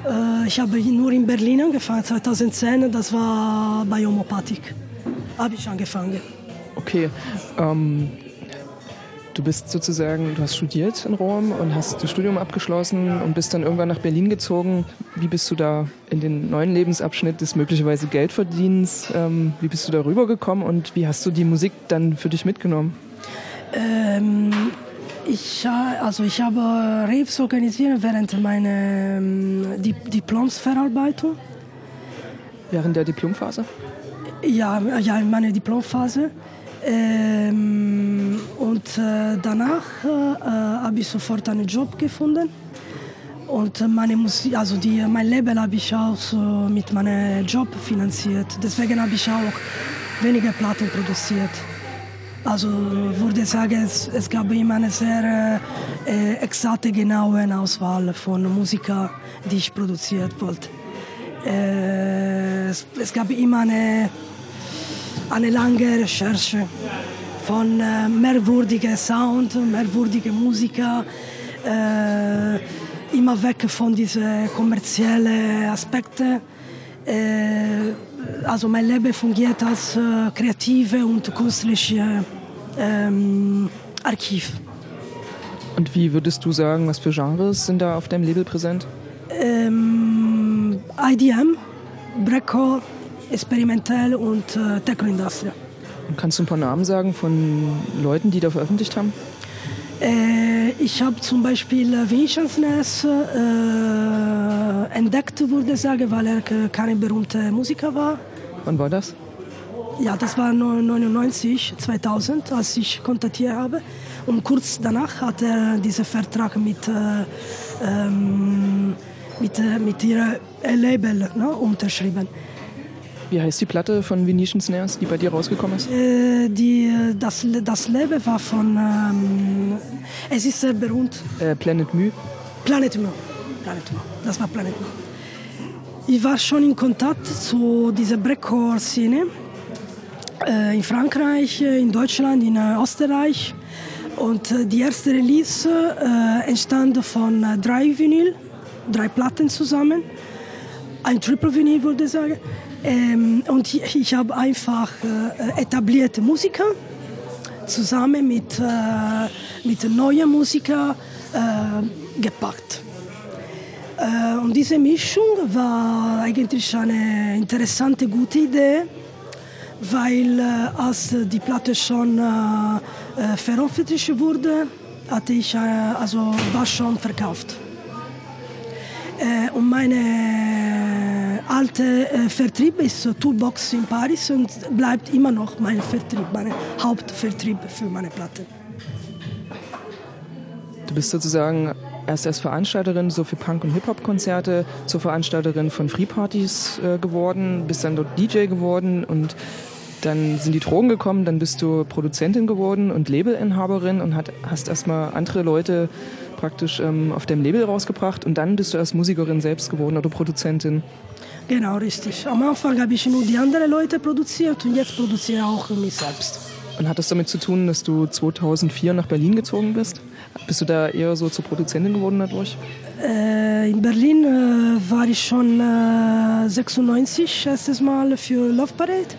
Äh, ich habe nur in Berlin angefangen, 2010, das war bei Homopathik. Habe ich angefangen. Okay. Ähm, Du bist sozusagen, du hast studiert in Rom und hast das Studium abgeschlossen und bist dann irgendwann nach Berlin gezogen. Wie bist du da in den neuen Lebensabschnitt des möglicherweise Geldverdienens, ähm, wie bist du da rübergekommen und wie hast du die Musik dann für dich mitgenommen? Ähm, ich, also ich habe Raves organisiert während meiner ähm, Diplomsverarbeitung. Während der Diplomphase? Ja, ja in meiner Diplomphase. Ähm, und äh, danach äh, habe ich sofort einen Job gefunden. Und meine Musik, also die, mein Label habe ich auch so mit meinem Job finanziert. Deswegen habe ich auch weniger Platten produziert. Also würde sagen, es, es gab immer eine sehr äh, exakte, genaue Auswahl von Musikern, die ich produziert wollte. Äh, es, es, gab immer eine, eine lange Recherche von äh, mehrwürdigen Sound, mehrwürdigen Musiker, äh, immer weg von diesen kommerziellen Aspekten. Äh, also mein Leben fungiert als äh, kreative und künstlerische ähm, Archiv. Und wie würdest du sagen, was für Genres sind da auf deinem Label präsent? Ähm, IDM, Breakcore, experimentell und äh, Techno-Industrie. Kannst du ein paar Namen sagen von Leuten, die da veröffentlicht haben? Äh, ich habe zum Beispiel Vincent Ness äh, entdeckt, würde ich sagen, weil er kein berühmter Musiker war. Wann war das? Ja, das war 1999, 2000, als ich kontaktiert habe. Und kurz danach hat er diesen Vertrag mit, äh, ähm, mit, äh, mit ihrem Label ne, unterschrieben. Wie heißt die Platte von Venetian Snares, die bei dir rausgekommen ist? Äh, die, das, das Label war von. Ähm, es ist sehr berühmt. Äh, Planet Mu? Planet Mu. Planet Mu. Das war Planet Mu. Ich war schon in Kontakt zu dieser Breakcore-Szene äh, in Frankreich, äh, in Deutschland, in äh, Österreich. Und äh, die erste Release äh, entstand von drei Vinyl, drei Platten zusammen. Ein Triple Vinyl, würde ich sagen. Ähm, und ich, ich habe einfach äh, etablierte Musiker zusammen mit, äh, mit neuen Musikern äh, gepackt. Äh, und diese Mischung war eigentlich eine interessante, gute Idee, weil äh, als die Platte schon äh, veröffentlicht wurde, hatte ich, also war schon verkauft. und meine alte äh, Vertrieb ist Toolbox in Paris und bleibt immer noch mein Vertrieb, mein Hauptvertrieb für meine Platte. Du bist sozusagen erst als Veranstalterin so für Punk- und Hip-Hop-Konzerte zur Veranstalterin von Free-Partys äh, geworden, bist dann dort DJ geworden und dann sind die Drogen gekommen, dann bist du Produzentin geworden und Labelinhaberin und hat, hast erstmal andere Leute praktisch ähm, auf deinem Label rausgebracht und dann bist du erst Musikerin selbst geworden oder Produzentin. Genau, richtig. Am Anfang habe ich nur die anderen Leute produziert und jetzt produziere ich auch mich selbst. Und hat das damit zu tun, dass du 2004 nach Berlin gezogen bist? Bist du da eher so zur Produzentin geworden dadurch? Äh, in Berlin äh, war ich schon äh, 96 erstes Mal für Love Parade.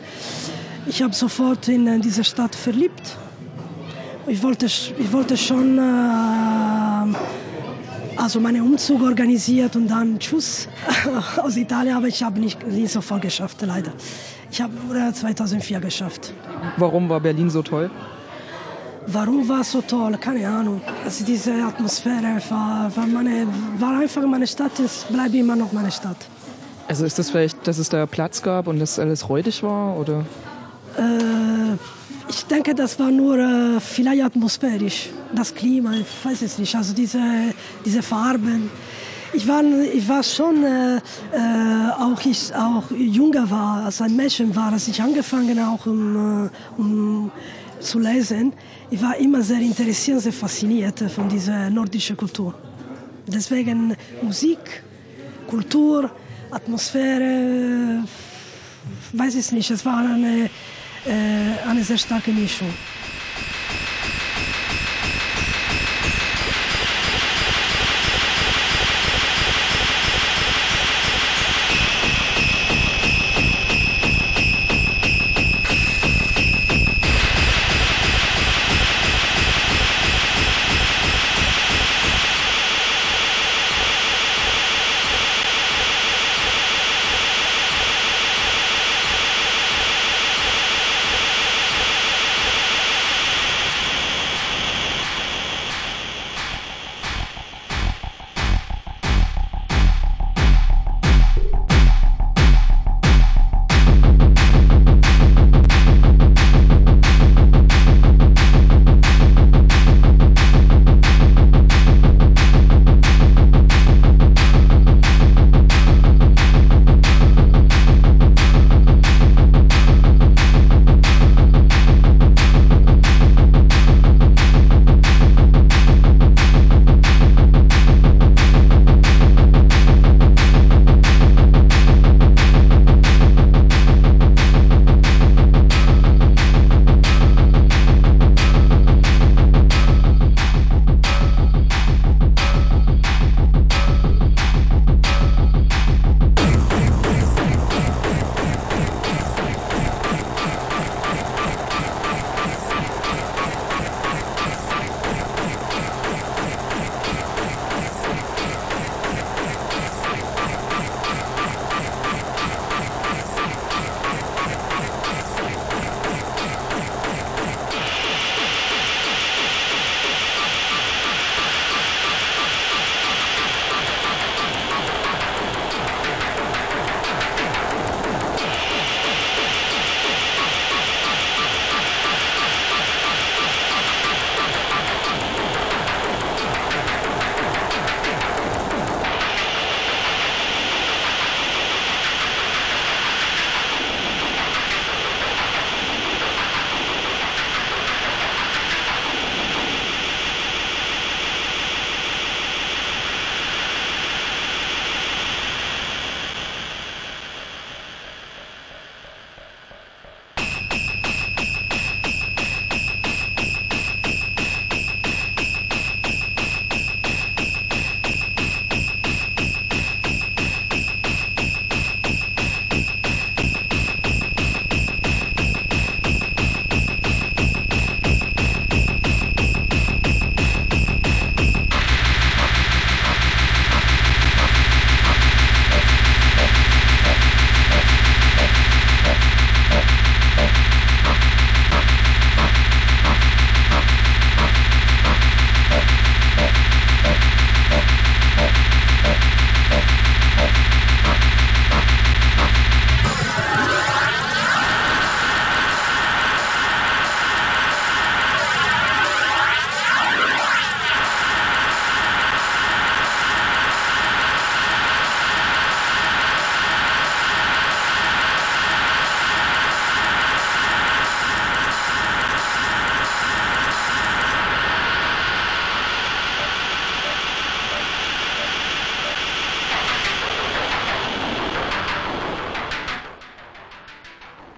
Ich habe sofort in äh, diese Stadt verliebt. Ich wollte, ich wollte schon äh, also meinen Umzug organisiert und dann Tschüss [LAUGHS] aus Italien, aber ich habe nicht, nicht sofort geschafft, leider. Ich habe nur 2004 geschafft. Warum war Berlin so toll? Warum war es so toll? Keine Ahnung. Also diese Atmosphäre war, war, meine, war einfach meine Stadt, es bleibt immer noch meine Stadt. Also ist das vielleicht, dass es da Platz gab und dass alles räudig war, oder? Äh, ich denke, das war nur äh, vielleicht atmosphärisch. Das Klima, ich weiß es nicht. Also diese, diese Farben. Ich war, ich war schon, äh, äh, auch ich auch jünger war, als ein Mädchen war, als ich angefangen auch um, äh, um zu lesen. Ich war immer sehr interessiert, sehr fasziniert von dieser nordischen Kultur. Deswegen Musik, Kultur, Atmosphäre, weiß ich nicht. Es war eine äh, eine sehr starke Mischung.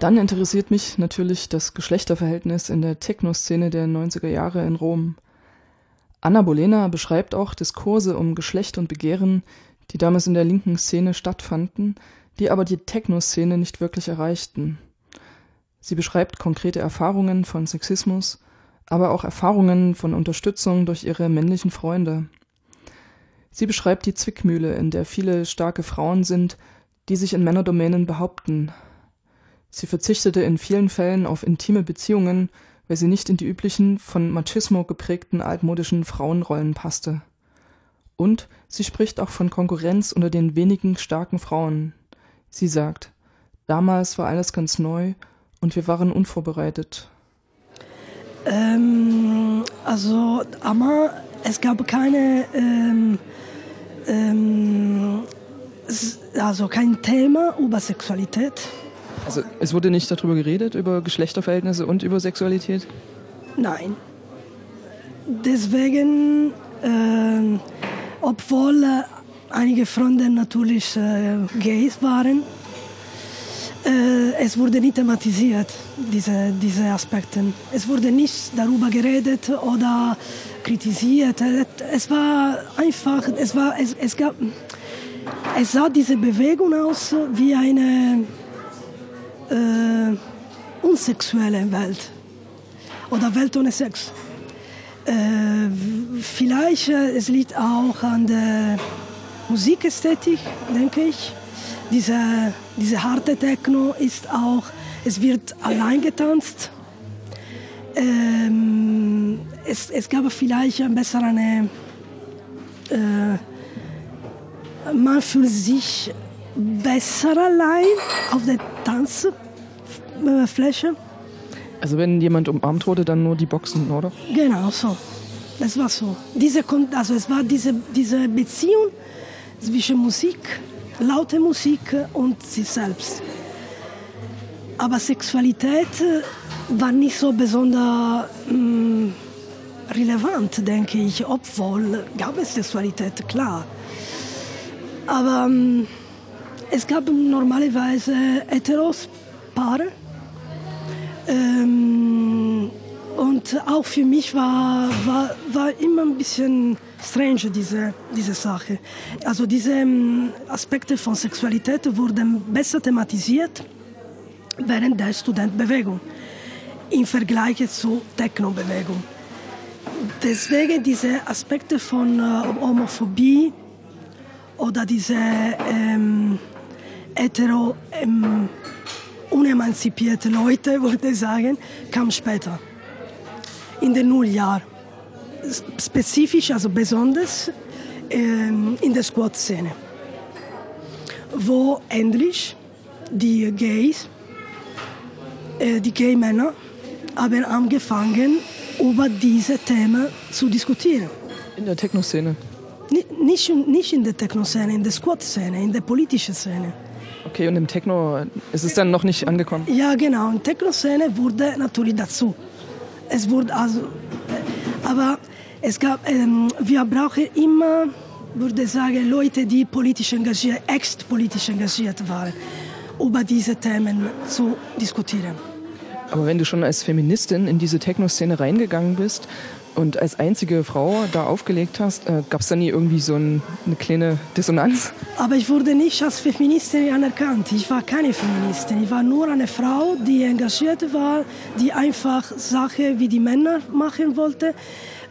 Dann interessiert mich natürlich das Geschlechterverhältnis in der Techno-Szene der 90er Jahre in Rom. Anna Bolena beschreibt auch Diskurse um Geschlecht und Begehren, die damals in der linken Szene stattfanden, die aber die Techno-Szene nicht wirklich erreichten. Sie beschreibt konkrete Erfahrungen von Sexismus, aber auch Erfahrungen von Unterstützung durch ihre männlichen Freunde. Sie beschreibt die Zwickmühle, in der viele starke Frauen sind, die sich in Männerdomänen behaupten. Sie verzichtete in vielen Fällen auf intime Beziehungen, weil sie nicht in die üblichen, von Machismo geprägten altmodischen Frauenrollen passte. Und sie spricht auch von Konkurrenz unter den wenigen starken Frauen. Sie sagt, damals war alles ganz neu und wir waren unvorbereitet. Ähm, also, aber es gab keine, ähm, ähm, also kein Thema über Sexualität. Also es wurde nicht darüber geredet, über Geschlechterverhältnisse und über Sexualität? Nein. Deswegen, äh, obwohl äh, einige Freunde natürlich äh, gays waren, äh, es wurde nicht thematisiert, diese, diese Aspekte. Es wurde nicht darüber geredet oder kritisiert. Es war einfach, es, war, es, es, gab, es sah diese Bewegung aus wie eine äh, unsexuelle Welt oder Welt ohne Sex. Äh, vielleicht äh, es liegt auch an der Musikästhetik, denke ich. Diese, diese harte Techno ist auch, es wird allein getanzt. Ähm, es, es gab vielleicht ein besser eine, äh, man fühlt sich besser allein auf der Tanzfläche. Also wenn jemand umarmt wurde, dann nur die Boxen, oder? Genau so. Das war so. Diese, also es war diese, diese Beziehung zwischen Musik laute Musik und sich selbst. Aber Sexualität war nicht so besonders mh, mm, relevant, denke ich, obwohl gab es Sexualität, klar. Aber mh, mm, es gab normalerweise Heteros-Paare. Ähm, und auch für mich war, war, war immer ein bisschen strange, diese, diese Sache. Also diese ähm, Aspekte von Sexualität wurden besser thematisiert während der Studentenbewegung im Vergleich zur Techno-Bewegung. Deswegen diese Aspekte von äh, Homophobie oder diese ähm, hetero ähm, unemanzipierte Leute, [LAUGHS] würde ich sagen, kam später, in den Nulljahren spezifisch, also besonders ähm, in der Squad-Szene, wo endlich die Gays, äh, die Gay-Männer, haben angefangen, über diese Themen zu diskutieren. In der Techno-Szene? Nicht, nicht in der Techno-Szene, in der Squad-Szene, in der politischen Szene. Okay, und im Techno ist es dann noch nicht angekommen? Ja, genau. In der Techno-Szene wurde natürlich dazu. Es wurde also, aber es gab, ähm, wir brauchen immer, würde ich sagen, Leute, die politisch engagiert, ex-politisch engagiert waren, über diese Themen zu diskutieren. Aber wenn du schon als Feministin in diese Techno-Szene reingegangen bist und als einzige Frau da aufgelegt hast, äh, gab es da nie irgendwie so ein, eine kleine Dissonanz? Aber ich wurde nicht als Feministin anerkannt. Ich war keine Feministin. Ich war nur eine Frau, die engagiert war, die einfach Sachen wie die Männer machen wollte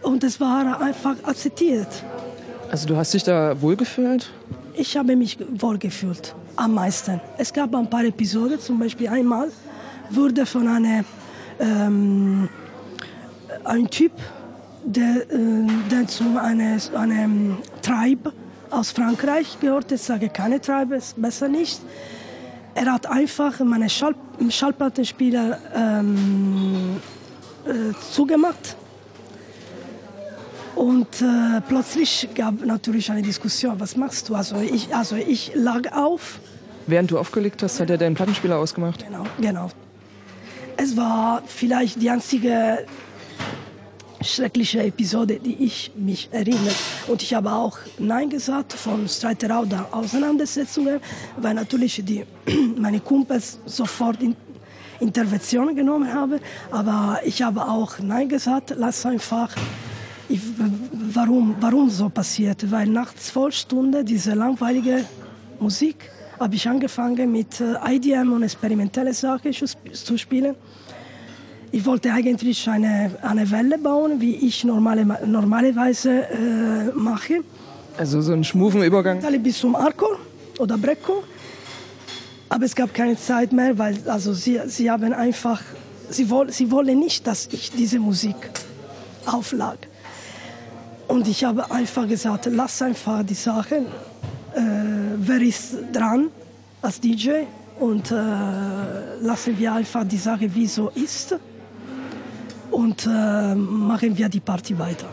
und es war einfach akzeptiert. Also du hast dich da wohlgefühlt? Ich habe mich wohlgefühlt, am meisten. Es gab ein paar Episoden, zum Beispiel einmal wurde von einem ähm, ein Typ, der, äh, der zu einem, einem Tribe aus Frankreich gehört, ich sage keine Tribe, ist besser nicht. Er hat einfach meine Schall, Schallplattenspieler ähm, äh, zugemacht und äh, plötzlich gab natürlich eine Diskussion, was machst du? Also ich, also ich lag auf. Während du aufgelegt hast, hat er deinen Plattenspieler ausgemacht? Genau, genau. Es war vielleicht die einzige schreckliche Episode, die ich mich erinnere. Und ich habe auch Nein gesagt von Streiterei oder Auseinandersetzungen, weil natürlich die, [CLEARS THROAT] meine Kumpels sofort in, Intervention genommen habe. Aber ich habe auch Nein gesagt, lass einfach. Ich, warum, warum so passiert? Weil nach zwölf Stunden diese langweilige Musik habe ich angefangen mit äh, IDM und experimentelle Sachen zu spielen. Ich wollte eigentlich eine, eine Welle bauen, wie ich normale, normalerweise äh, mache. Also so ein Schmufenübergang? Bis zum Arco oder Brecco. Aber es gab keine Zeit mehr, weil also sie, sie haben einfach, sie, woll, sie wollen nicht, dass ich diese Musik auflag. Und ich habe einfach gesagt, lass einfach die Sachen, äh, wer ist dran als DJ und äh, lassen wir einfach die Sache, wie so ist und äh, machen wir die Party weiter.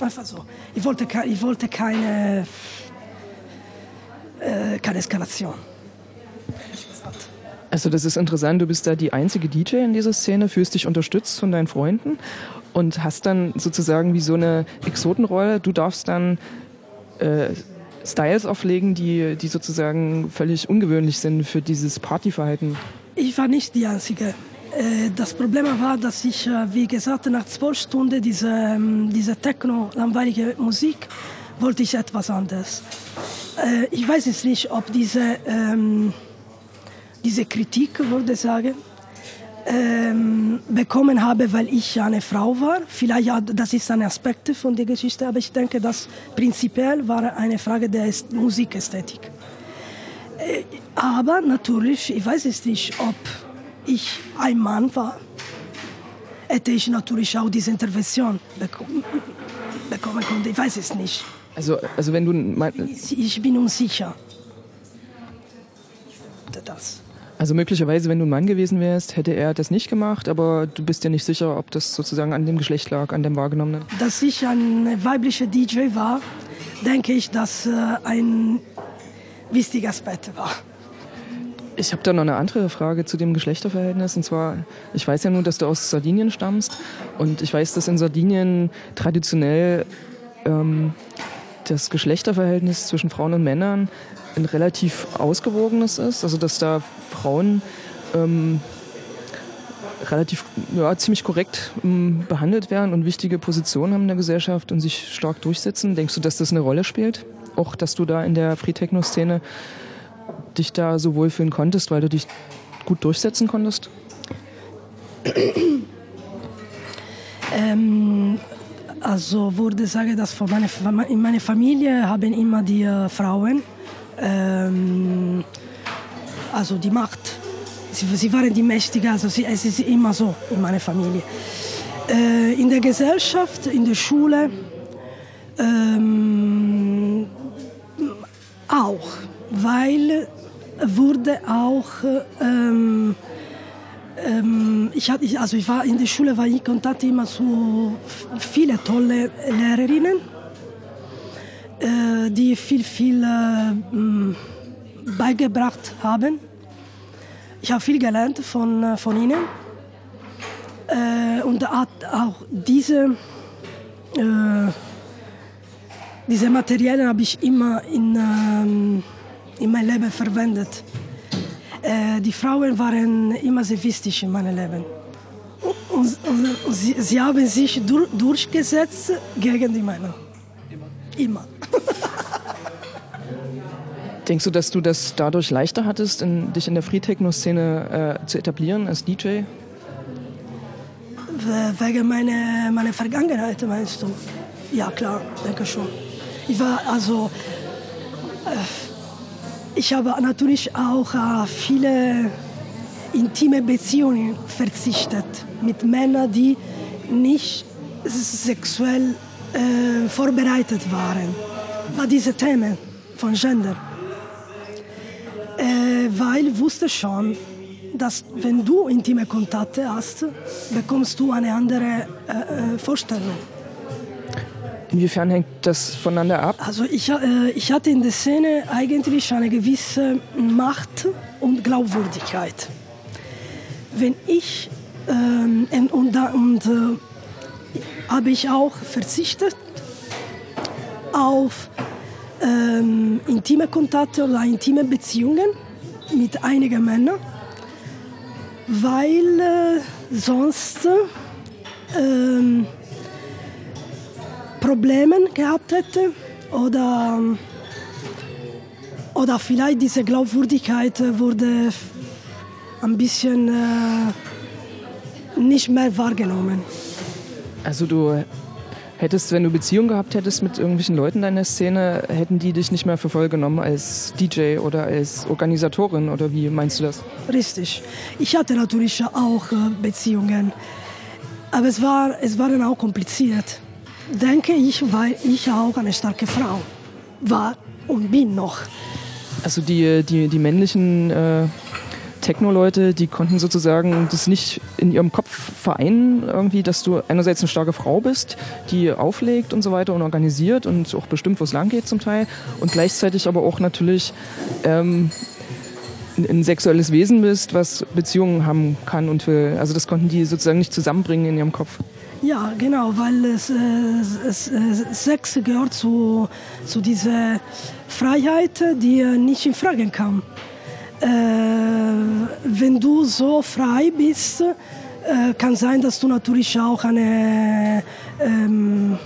Einfach so. Ich wollte, ich wollte keine, äh, keine Eskalation. Also das ist interessant, du bist da die einzige DJ in dieser Szene, fühlst dich unterstützt von deinen Freunden und hast dann sozusagen wie so eine Exotenrolle. Du darfst dann äh, Styles auflegen, die, die sozusagen völlig ungewöhnlich sind für dieses Partyverhalten. Ich war nicht die Einzige. Äh, das Problem war, dass ich, äh, wie gesagt, nach zwölf Stunden diese, ähm, diese Techno-langweilige Musik wollte ich etwas anderes. Äh, ich weiß jetzt nicht, ob diese, ähm, diese Kritik, würde sagen, ähm, bekommen habe, weil ich eine Frau war. Vielleicht das ist ein Aspekt von der Geschichte, aber ich denke, dass prinzipiell war eine Frage der Musikästhetik. Aber natürlich, ich weiß es nicht, ob ich ein Mann war, hätte ich natürlich auch diese Intervention bekommen, bekommen können. Ich weiß es nicht. Also, also wenn du... Ich, ich bin unsicher. Das. Also möglicherweise, wenn du ein Mann gewesen wärst, hätte er das nicht gemacht, aber du bist dir nicht sicher, ob das sozusagen an dem Geschlecht lag, an dem wahrgenommenen. Dass ich ein weiblicher DJ war, denke ich, dass äh, ein wichtiger Aspekt war. Ich habe da noch eine andere Frage zu dem Geschlechterverhältnis. Und zwar, ich weiß ja nur, dass du aus Sardinien stammst. Und ich weiß, dass in Sardinien traditionell ähm, das Geschlechterverhältnis zwischen Frauen und Männern ein relativ ausgewogenes ist. Also dass da Frauen ähm, relativ ja, ziemlich korrekt ähm, behandelt werden und wichtige Positionen haben in der Gesellschaft und sich stark durchsetzen. Denkst du, dass das eine Rolle spielt? Auch, dass du da in der Free Techno Szene dich da so wohlfühlen konntest, weil du dich gut durchsetzen konntest? Ähm, also würde sagen, dass von meine, in meiner Familie haben immer die äh, Frauen ähm, also die Macht. Sie, sie, waren die Mächtigen, also sie, es ist immer so in meiner Familie. Äh, in der Gesellschaft, in der Schule ähm, auch, weil wurde auch ähm, ähm, ich, hatte, also ich war in der Schule war ich in Kontakt immer zu viele tolle Lehrerinnen, äh, die viel viel äh, beigebracht haben. Ich habe viel gelernt von, äh, von ihnen äh, und auch diese äh, diese Materialien habe ich immer in ähm, in meinem Leben verwendet. Äh, die Frauen waren immer sehr wichtig in meinem Leben. Und, und, und sie, sie, haben sich dur, durchgesetzt gegen die Männer. Immer. [LAUGHS] Denkst du, dass du das dadurch leichter hattest, in, dich in der Free-Techno-Szene äh, zu etablieren als DJ? Wegen meiner, meiner Vergangenheit, meinst du? Ja, klar, denke schon. Ich war also. Äh, ich habe natürlich auch äh, viele intime Beziehungen verzichtet mit Männern, die nicht sexuell äh, vorbereitet waren bei diesen Themen von Gender. Äh, weil ich wusste schon, dass wenn du intime Kontakte hast, bekommst du eine andere äh, äh Vorstellung. Inwiefern hängt das voneinander ab? Also ich, äh, ich hatte in der Szene eigentlich eine gewisse Macht und Glaubwürdigkeit. Wenn ich ähm, und, da, und äh, habe ich auch verzichtet auf ähm, intime Kontakte oder intime Beziehungen mit einigen Männern, weil äh, sonst ähm, Probleme gehabt hätte oder, oder vielleicht diese Glaubwürdigkeit wurde ein bisschen äh, nicht mehr wahrgenommen. Also du hättest, wenn du Beziehung gehabt hättest mit irgendwelchen Leuten deiner Szene, hätten die dich nicht mehr für voll genommen als DJ oder als Organisatorin oder wie meinst du das? Richtig. Ich hatte natürlich auch äh, Beziehungen, aber es war, es war dann auch kompliziert. Denke ich, weil ich auch eine starke Frau war und bin noch. Also die, die, die männlichen äh, Techno-Leute, die konnten sozusagen das nicht in ihrem Kopf vereinen, irgendwie, dass du einerseits eine starke Frau bist, die auflegt und so weiter und organisiert und auch bestimmt, wo es lang geht zum Teil und gleichzeitig aber auch natürlich ähm, ein sexuelles Wesen bist, was Beziehungen haben kann und will. Also das konnten die sozusagen nicht zusammenbringen in ihrem Kopf. Ja, genau, weil es, es, es, Sex gehört zu, zu dieser Freiheit, die nicht in Frage kam. Äh, wenn du so frei bist, äh, kann sein, dass du natürlich auch eine ähm,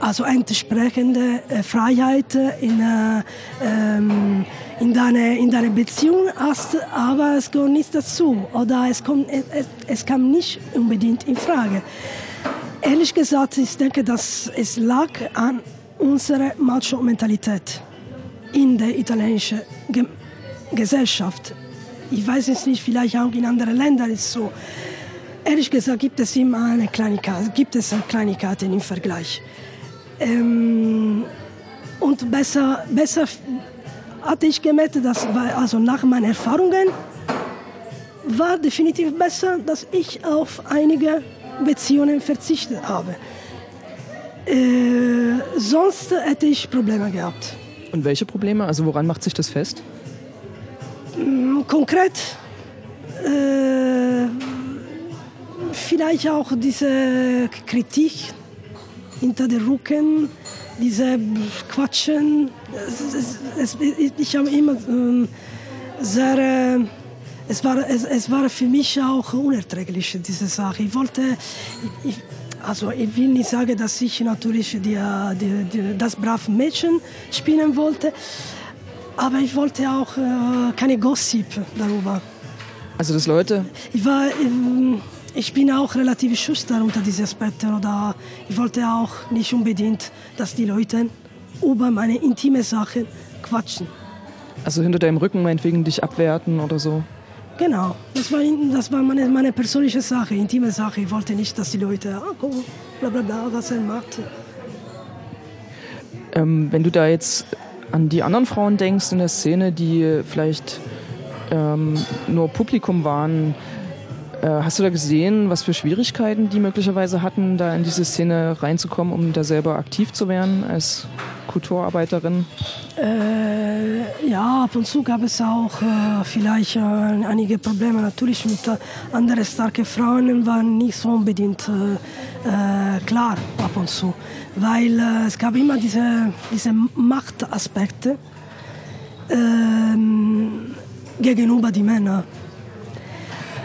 also entsprechende äh, Freiheit in, äh, ähm, in, deine, in deine Beziehung hast, aber es gehört nicht dazu oder es, kommt, es, es kam nicht unbedingt in Frage. Ehrlich gesagt, ich denke, dass es lag an unserer Macho-Mentalität in der italienischen Gemeinschaft Gesellschaft. Ich weiß es nicht, vielleicht auch in anderen Ländern ist es so. Ehrlich gesagt gibt es immer eine Kleinigkeit, gibt es Kleinigkeiten im Vergleich. Ähm, und besser, besser hatte ich gemerkt, dass also nach meinen Erfahrungen war definitiv besser, dass ich auf einige Beziehungen verzichtet habe. Äh, sonst hätte ich Probleme gehabt. Und welche Probleme? Also woran macht sich das fest? konkret äh, vielleicht auch diese Kritik hinter den Rücken, diese Quatschen. Es, es, ich habe immer äh, sehr, äh, es, war, es, es war für mich auch unerträglich, diese Sache. Ich wollte, ich, also ich will nicht sagen, dass ich natürlich die, die, die, das brave Mädchen spielen wollte, aber ich wollte auch äh, keine Gossip darüber. Also dass Leute? Ich war, ähm, ich bin auch relativ schüchtern unter diesen Aspekten oder ich wollte auch nicht unbedingt, dass die Leute über meine intime Sachen quatschen. Also hinter deinem Rücken meinetwegen dich abwerten oder so? Genau, das war, das war meine, meine persönliche Sache, intime Sache. Ich wollte nicht, dass die Leute, ah, guck, bla bla bla, was er macht. Ähm, wenn du da jetzt an die anderen Frauen denkst in der Szene, die vielleicht ähm, nur Publikum waren, hast du da gesehen, was für Schwierigkeiten die möglicherweise hatten, da in diese Szene reinzukommen, um da selber aktiv zu werden als Kulturarbeiterin? Äh, ja, ab und zu gab es auch äh, vielleicht äh, einige Probleme. Natürlich mit äh, anderen starken Frauen waren nicht so unbedingt äh, äh, klar ab und zu weil äh, es gab immer diese, diese Machtaspekte ähm, gegenüber den Männern.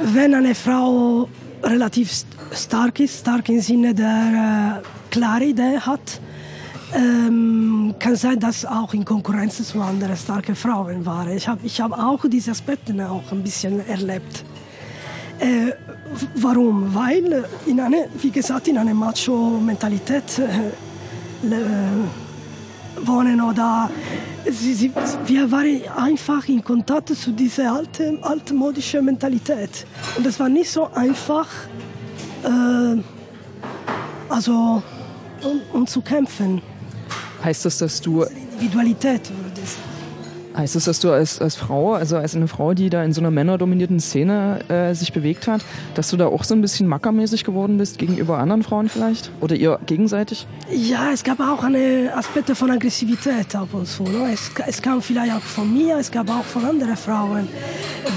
Wenn eine Frau relativ stark ist, stark im Sinne der äh, klare Idee hat, ähm, kann sein, dass auch in Konkurrenz zu anderen starken Frauen war. Ich habe ich hab auch diese Aspekte auch ein bisschen erlebt. Äh, warum? Weil in eine, wie gesagt, in einer Macho-Mentalität äh, wohnen oder sie, sie, wir waren einfach in Kontakt zu dieser alten, altmodischen Mentalität. Und es war nicht so einfach, äh, also um, um, zu kämpfen. Heißt das, dass du... Individualität Heißt das, dass du als, als Frau, also als eine Frau, die da in so einer männerdominierten Szene äh, sich bewegt hat, dass du da auch so ein bisschen mackermäßig geworden bist gegenüber anderen Frauen vielleicht? Oder ihr gegenseitig? Ja, es gab auch eine Aspekte von Aggressivität ab und zu. Ne? Es, es kam vielleicht auch von mir, es gab auch von anderen Frauen.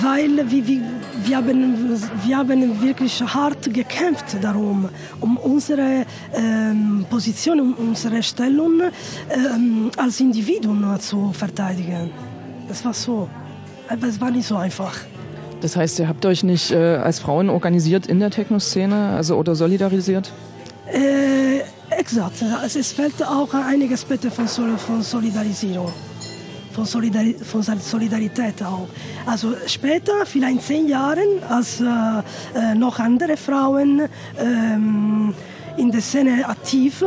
Weil wir, wir, wir, haben, wir haben wirklich hart gekämpft darum, um unsere ähm, Position, um unsere Stellung ähm, als Individuen zu verteidigen. Das war so. Aber es war nicht so einfach. Das heißt, ihr habt euch nicht äh, als Frauen organisiert in der Techno-Szene, also oder solidarisiert? Äh, exakt. Also es fällt auch einige Aspekte von, von Solidarisierung, von, Solidari von Solidarität auch. Also später, vielleicht in zehn Jahren, als äh, äh, noch andere Frauen ähm, in der Szene aktiv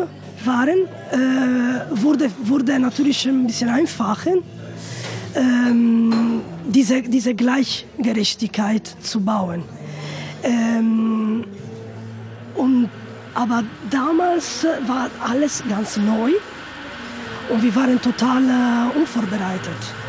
waren, äh, wurde, wurde natürlich ein bisschen einfacher ähm, diese, diese Gleichgerechtigkeit zu bauen. Ähm, und, aber damals war alles ganz neu und wir waren total äh, unvorbereitet.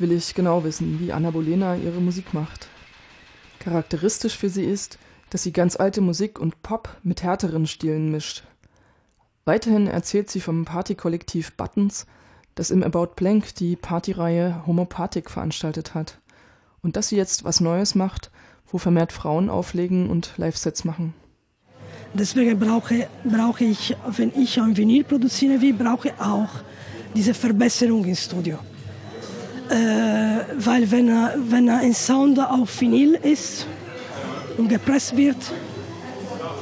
Will ich genau wissen, wie Anna Bolena ihre Musik macht. Charakteristisch für sie ist, dass sie ganz alte Musik und Pop mit härteren Stilen mischt. Weiterhin erzählt sie vom Partykollektiv Buttons, das im About Blank die Partyreihe Homopathic veranstaltet hat und dass sie jetzt was Neues macht, wo vermehrt Frauen auflegen und Live-Sets machen. Deswegen brauche, brauche ich, wenn ich ein Vinyl produzieren will, brauche auch diese Verbesserung im Studio. Äh, weil wenn, wenn ein Sound auf Vinyl ist und gepresst wird,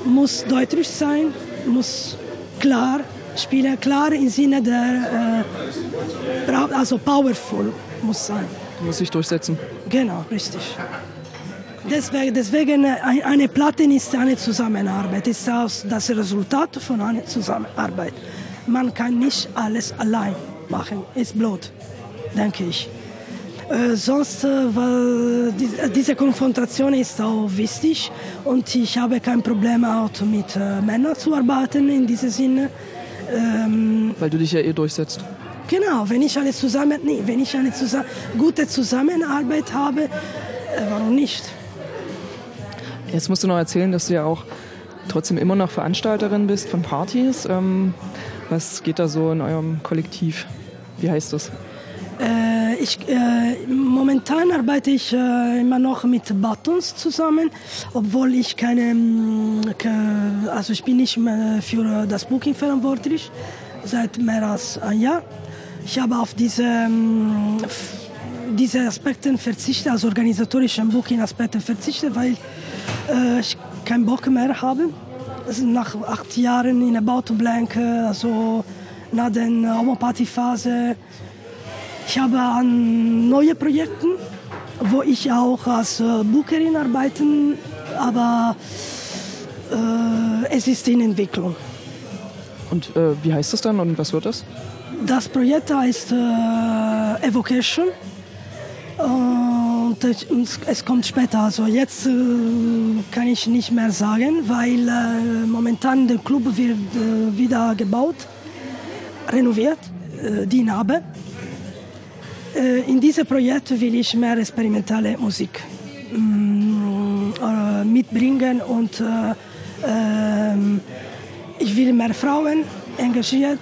muss deutlich sein, muss klar spielen, klar im Sinne der, äh, also powerful muss sein. Muss sich durchsetzen. Genau, richtig. Deswegen, deswegen eine Platte ist eine Zusammenarbeit, ist das Resultat von einer Zusammenarbeit. Man kann nicht alles allein machen, ist blöd, denke ich. Äh, sonst, äh, weil die, diese Konfrontation ist auch wichtig und ich habe kein Problem auch mit äh, Männern zu arbeiten in diesem Sinne. Ähm, weil du dich ja eh durchsetzt. Genau, wenn ich eine, Zusammen nee, wenn ich eine zusammen gute Zusammenarbeit habe, äh, warum nicht? Jetzt musst du noch erzählen, dass du ja auch trotzdem immer noch Veranstalterin bist von Partys. Ähm, was geht da so in eurem Kollektiv? Wie heißt das? Äh, ich, äh, momentan arbeite ich äh, immer noch mit Buttons zusammen, obwohl ich keine, mm, also ich bin nicht mehr für das Booking verantwortlich seit mehr als ein Jahr. Ich habe auf diese, mm, diese Aspekte verzichtet, also organisatorischen Booking-Aspekte verzichtet, weil äh, ich keinen Bock mehr habe. Also nach acht Jahren in About to Blank, also nach der Homopathy-Phase, ich habe an neue Projekten, wo ich auch als äh, Bookerin arbeite, aber äh, es ist in Entwicklung. Und äh, wie heißt das dann und was wird das? Das Projekt heißt äh, Evocation. Und es kommt später. Also jetzt äh, kann ich nicht mehr sagen, weil äh, momentan der Club wird äh, wieder gebaut, renoviert, äh, die Narbe. Äh, in diesem Projekt will ich mehr experimentelle Musik mm, äh, mitbringen und ähm, ich will mehr Frauen engagieren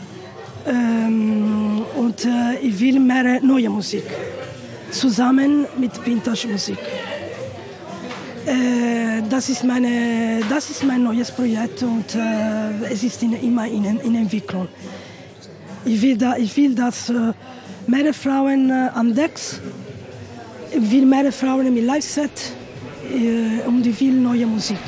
ähm, und ich will mehr neue Musik zusammen mit Vintage-Musik. Äh, das, ist meine, das ist mein neues Projekt und äh, es ist immer in, in Entwicklung. Ich will, da, ich will dass äh, mehr Frauen äh, am Decks, will mehr Frauen im Live-Set äh, und will neue Musik.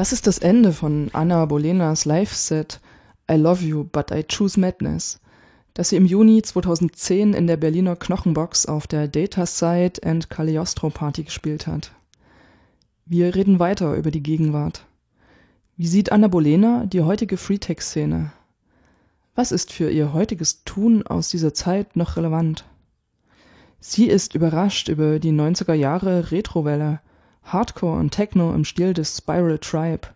Das ist das Ende von Anna Bolenas Live-Set I Love You, But I Choose Madness, das sie im Juni 2010 in der Berliner Knochenbox auf der Data Site and Cagliostro Party gespielt hat. Wir reden weiter über die Gegenwart. Wie sieht Anna Bolena die heutige Freetech-Szene? Was ist für ihr heutiges Tun aus dieser Zeit noch relevant? Sie ist überrascht über die 90er Jahre Retrowelle, Hardcore und Techno im Stil des Spiral Tribe.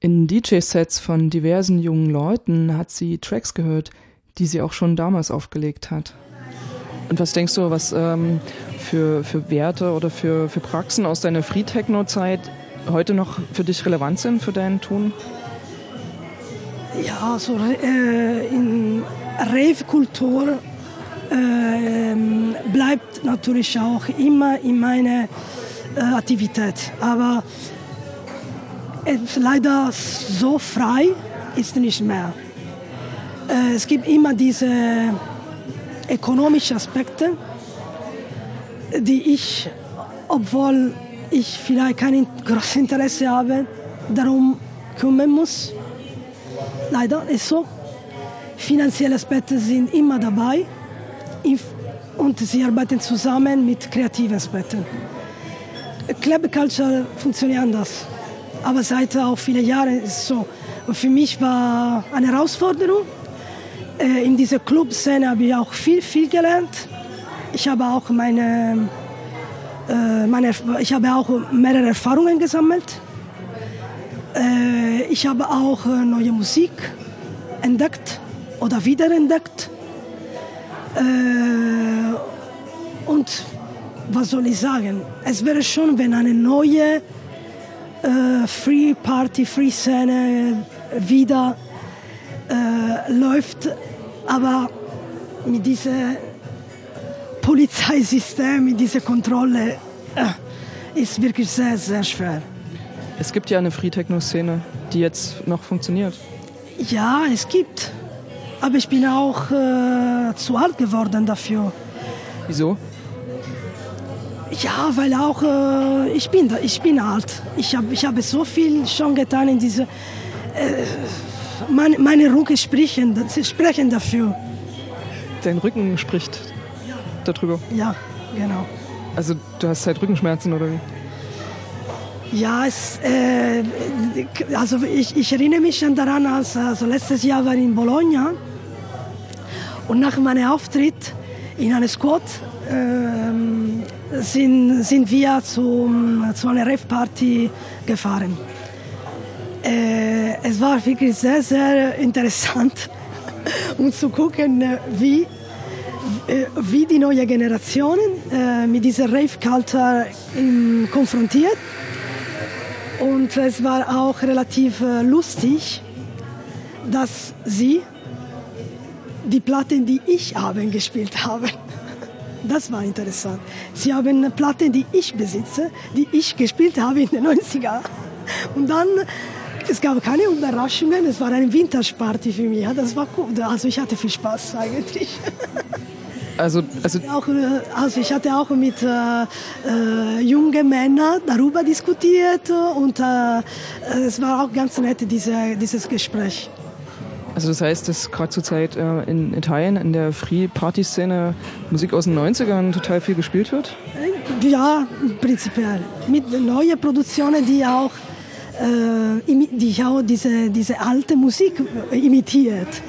In DJ-Sets von diversen jungen Leuten hat sie Tracks gehört, die sie auch schon damals aufgelegt hat. Und was denkst du, was ähm, für, für Werte oder für, für Praxen aus deiner Free-Techno-Zeit heute noch für dich relevant sind für deinen Tun? Ja, so äh, in Rave-Kultur äh, bleibt natürlich auch immer in meiner Aktivität. Aber es leider so frei ist nicht mehr. Äh, es gibt immer diese ökonomischen Aspekte, die ich, obwohl ich vielleicht kein großes Interesse habe, darum kümmern muss. Leider ist so. Finanzielle Aspekte sind immer dabei und sie arbeiten zusammen mit kreativen Aspekten. Club Culture funktioniert anders. Aber seit auch vielen Jahren ist es so. Und für mich war eine Herausforderung. Äh, in dieser Clubszene habe ich auch viel, viel gelernt. Ich habe auch meine, äh, meine ich habe auch mehrere Erfahrungen gesammelt. Äh, ich habe auch neue Musik entdeckt oder wiederentdeckt. Und was soll ich sagen? Es wäre schon, wenn eine neue äh, Free Party, Free Szene wieder äh, läuft, aber mit diesem Polizeisystem, mit dieser Kontrolle, äh, ist wirklich sehr, sehr schwer. Es gibt ja eine Free Techno-Szene, die jetzt noch funktioniert. Ja, es gibt. Aber ich bin auch äh, zu alt geworden dafür. Wieso? Ja, weil auch äh, ich bin da, ich bin alt. Ich habe ich hab so viel schon getan in diese. Äh, meine, meine Rücken sprechen, sprechen dafür. Dein Rücken spricht ja. darüber? Ja, genau. Also du hast halt Rückenschmerzen oder wie? Ja, es, äh, also ich, ich, erinnere mich schon daran, als also letztes Jahr war ich in Bologna und nach meinem Auftritt in einem Squad ähm, sind, sind wir zum, zu einer Rave-Party gefahren. Äh, es war wirklich sehr, sehr interessant, [LAUGHS] um zu gucken, wie, äh, wie die neue Generation äh, mit dieser Rave-Culture konfrontiert. Und es war auch relativ äh, lustig, dass sie die Platten, die ich haben [LAUGHS] gespielt habe, das war interessant. Sie haben eine Platte, die ich besitze, die ich gespielt habe in den [LAUGHS] 90er. Und dann, es gab keine Überraschungen, es war eine Vintage-Party für mich. Das war cool. Also ich hatte viel Spaß eigentlich. [LAUGHS] Also, also, auch, äh, also ich hatte auch mit äh, äh, jungen Männern darüber diskutiert und äh, es war auch ganz nett, diese, dieses Gespräch. Also das heißt, dass gerade zur Zeit äh, in Italien in der Free-Party-Szene Musik aus den 90ern total viel gespielt wird? Ja, prinzipiell. Mit neuen Produktionen, die auch, äh, die auch diese, diese alte Musik imitiert.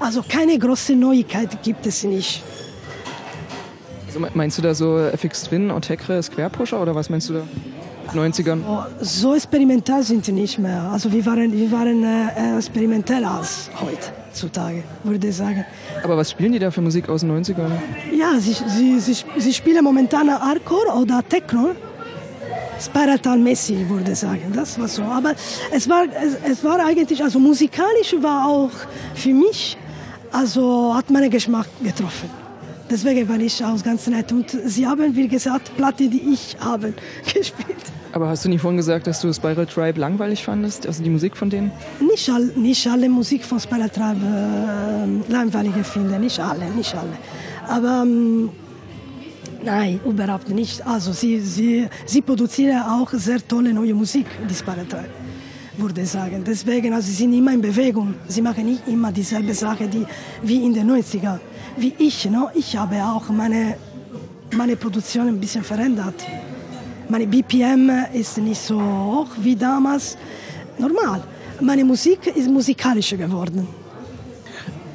Also keine große Neuigkeit gibt es nicht. Also meinst du da so FX Twin, Otekre, Square Pusher oder was meinst du da? 90ern? Oh, so experimental sind sie nicht mehr. Also wir waren, wir waren äh, experimenteller als heutzutage, würde ich sagen. Aber was spielen die da für Musik aus den 90ern? Ja, sie, sie, sie, sie spielen momentan Hardcore oder Techno. Spiratal-mäßig, würde ich sagen. Das war so. Aber es war, es, es war eigentlich, also musikalisch war auch für mich, also hat meinen Geschmack getroffen. Deswegen war ich auch ganz nett. Und sie haben, wie gesagt, Platte, die ich habe, [LAUGHS] gespielt. Aber hast du nicht vorhin gesagt, dass du Spiral Tribe langweilig fandest? Also die Musik von denen? Nicht, all, nicht alle Musik von Spiral Tribe äh, langweilig finde. Nicht alle, nicht alle. Aber ähm, Nein, überhaupt nicht. Also sie, sie, sie produzieren auch sehr tolle neue Musik, die Sparatai, würde ich sagen. Deswegen, also sie sind immer in Bewegung. Sie machen nicht immer dieselbe Sache die, wie in den 90er. Wie ich, no? ich habe auch meine, meine Produktion ein bisschen verändert. Meine BPM ist nicht so hoch wie damals. Normal. Meine Musik ist musikalischer geworden.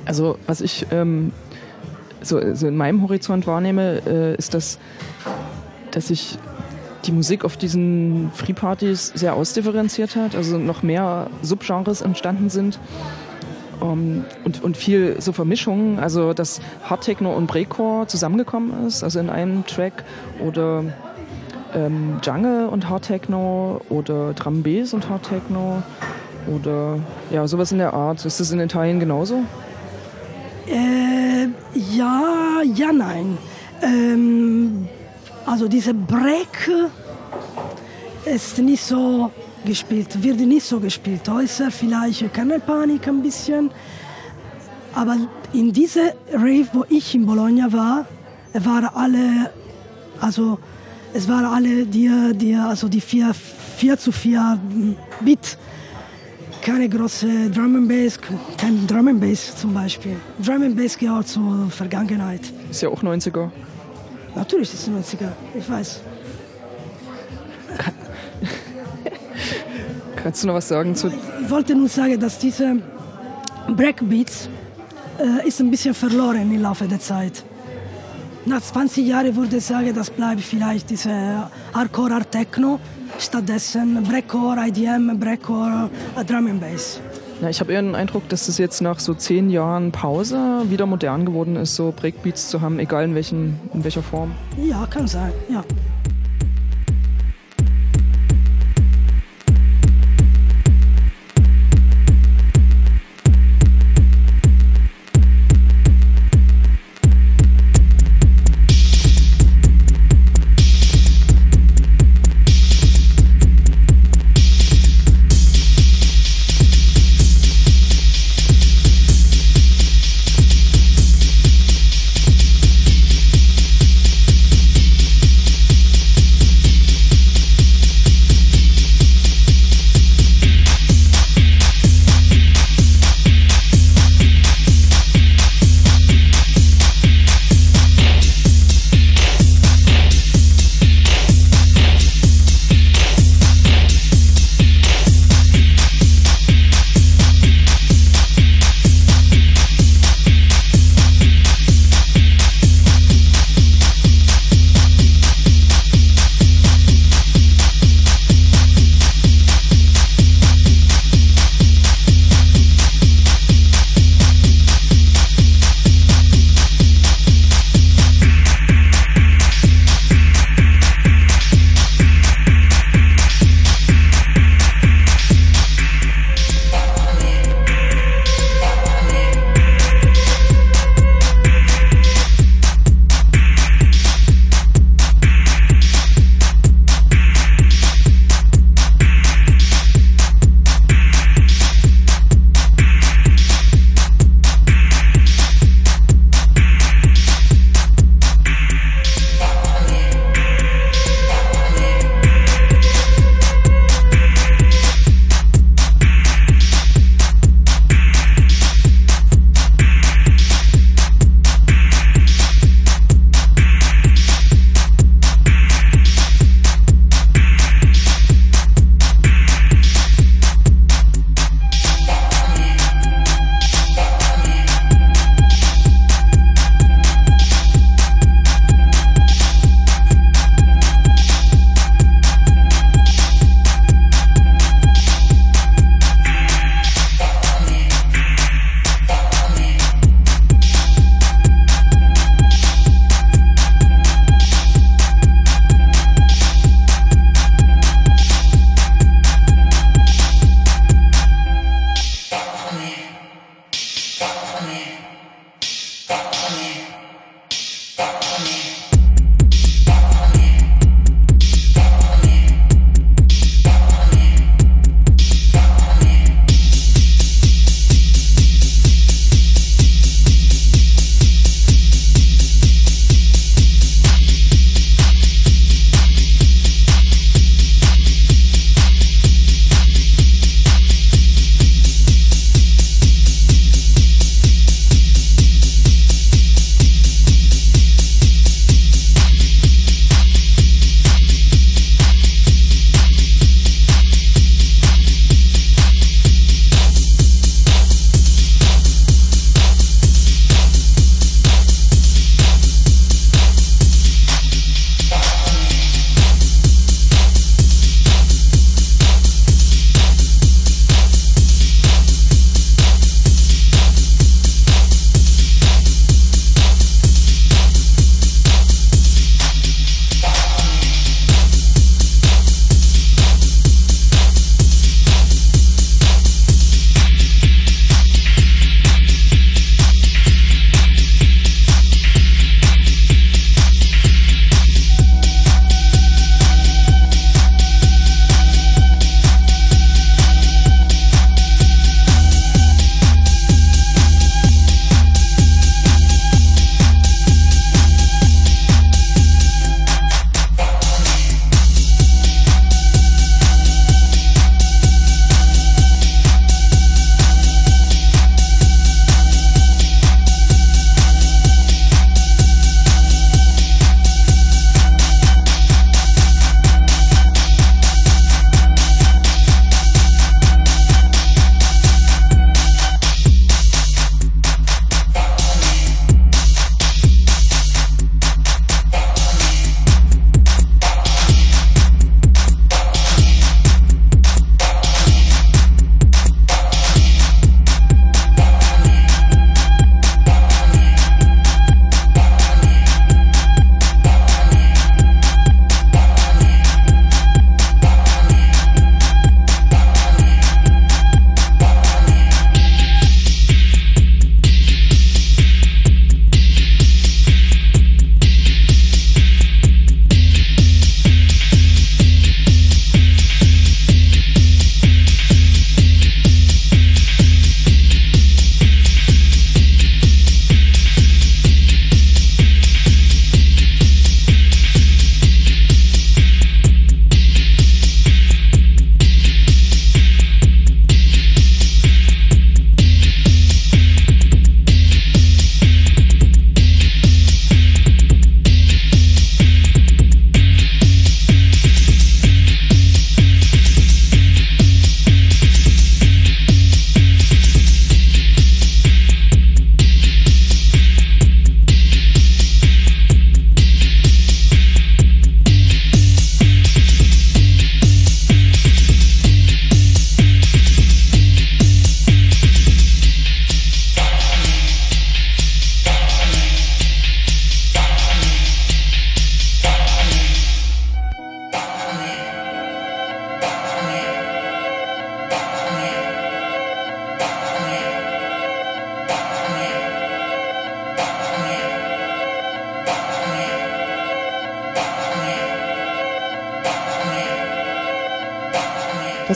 Also was ich ähm, so, so, in meinem Horizont wahrnehme, äh, ist das, dass sich die Musik auf diesen Free-Partys sehr ausdifferenziert hat, also noch mehr Subgenres entstanden sind um, ähm, und, und viel so Vermischungen, also dass Hard Techno und Breakcore zusammengekommen ist, also in einem Track oder ähm, Jungle und Hard Techno oder Drum Bass und Hard Techno oder ja, sowas in der Art. Ist das in Italien genauso? Äh, ja, ja, nein. Ähm, also diese Break ist nicht so gespielt, wird nicht so gespielt. Äußer vielleicht Panik ein bisschen. Aber in diese Rave, wo ich in Bologna war, waren alle, also es waren alle die, die, also die 4, 4 zu 4 Bit keine große Drum and Bass, kein Drum and Bass zum Beispiel. Drum and Bass gehört zur Vergangenheit. Ist ja auch 90er. Natürlich ist es 90er, ich weiß. [LAUGHS] Kannst du noch was sagen zu... Ich wollte nur sagen, dass diese Breakbeats äh, ist ein bisschen verloren im Laufe der Zeit. Nach 20 Jahren würde ich sagen, das bleibt vielleicht diese Hardcore Art Techno stattdessen Breakcore, IDM, Breakcore, Drum and Bass. Ja, ich habe eher den Eindruck, dass es jetzt nach so zehn Jahren Pause wieder modern geworden ist, so Breakbeats zu haben, egal in, welchen, in welcher Form. Ja, kann sein, ja.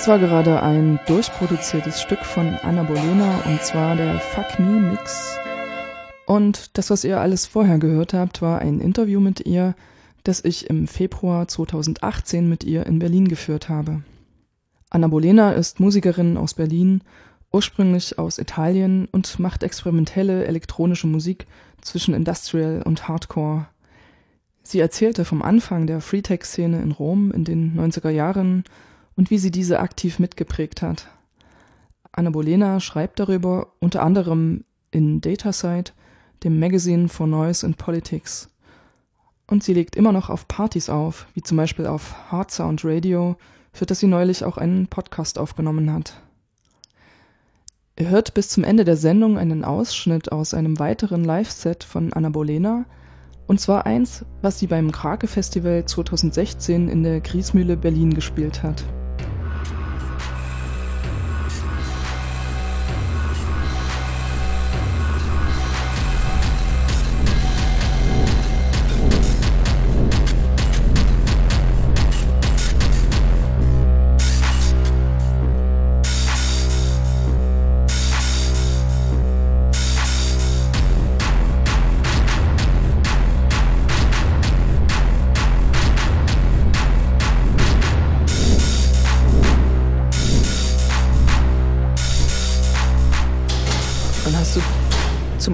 War gerade ein durchproduziertes Stück von Anna Bolena und zwar der Fuck Me Mix. Und das, was ihr alles vorher gehört habt, war ein Interview mit ihr, das ich im Februar 2018 mit ihr in Berlin geführt habe. Anna Bolena ist Musikerin aus Berlin, ursprünglich aus Italien und macht experimentelle elektronische Musik zwischen Industrial und Hardcore. Sie erzählte vom Anfang der Freetech-Szene in Rom in den 90er Jahren und wie sie diese aktiv mitgeprägt hat. Anna Bolena schreibt darüber unter anderem in Datasite, dem Magazine for Noise and Politics. Und sie legt immer noch auf Partys auf, wie zum Beispiel auf Hard Sound Radio, für das sie neulich auch einen Podcast aufgenommen hat. Ihr hört bis zum Ende der Sendung einen Ausschnitt aus einem weiteren Live-Set von Anna Bolena, und zwar eins, was sie beim Krake Festival 2016 in der Griesmühle Berlin gespielt hat.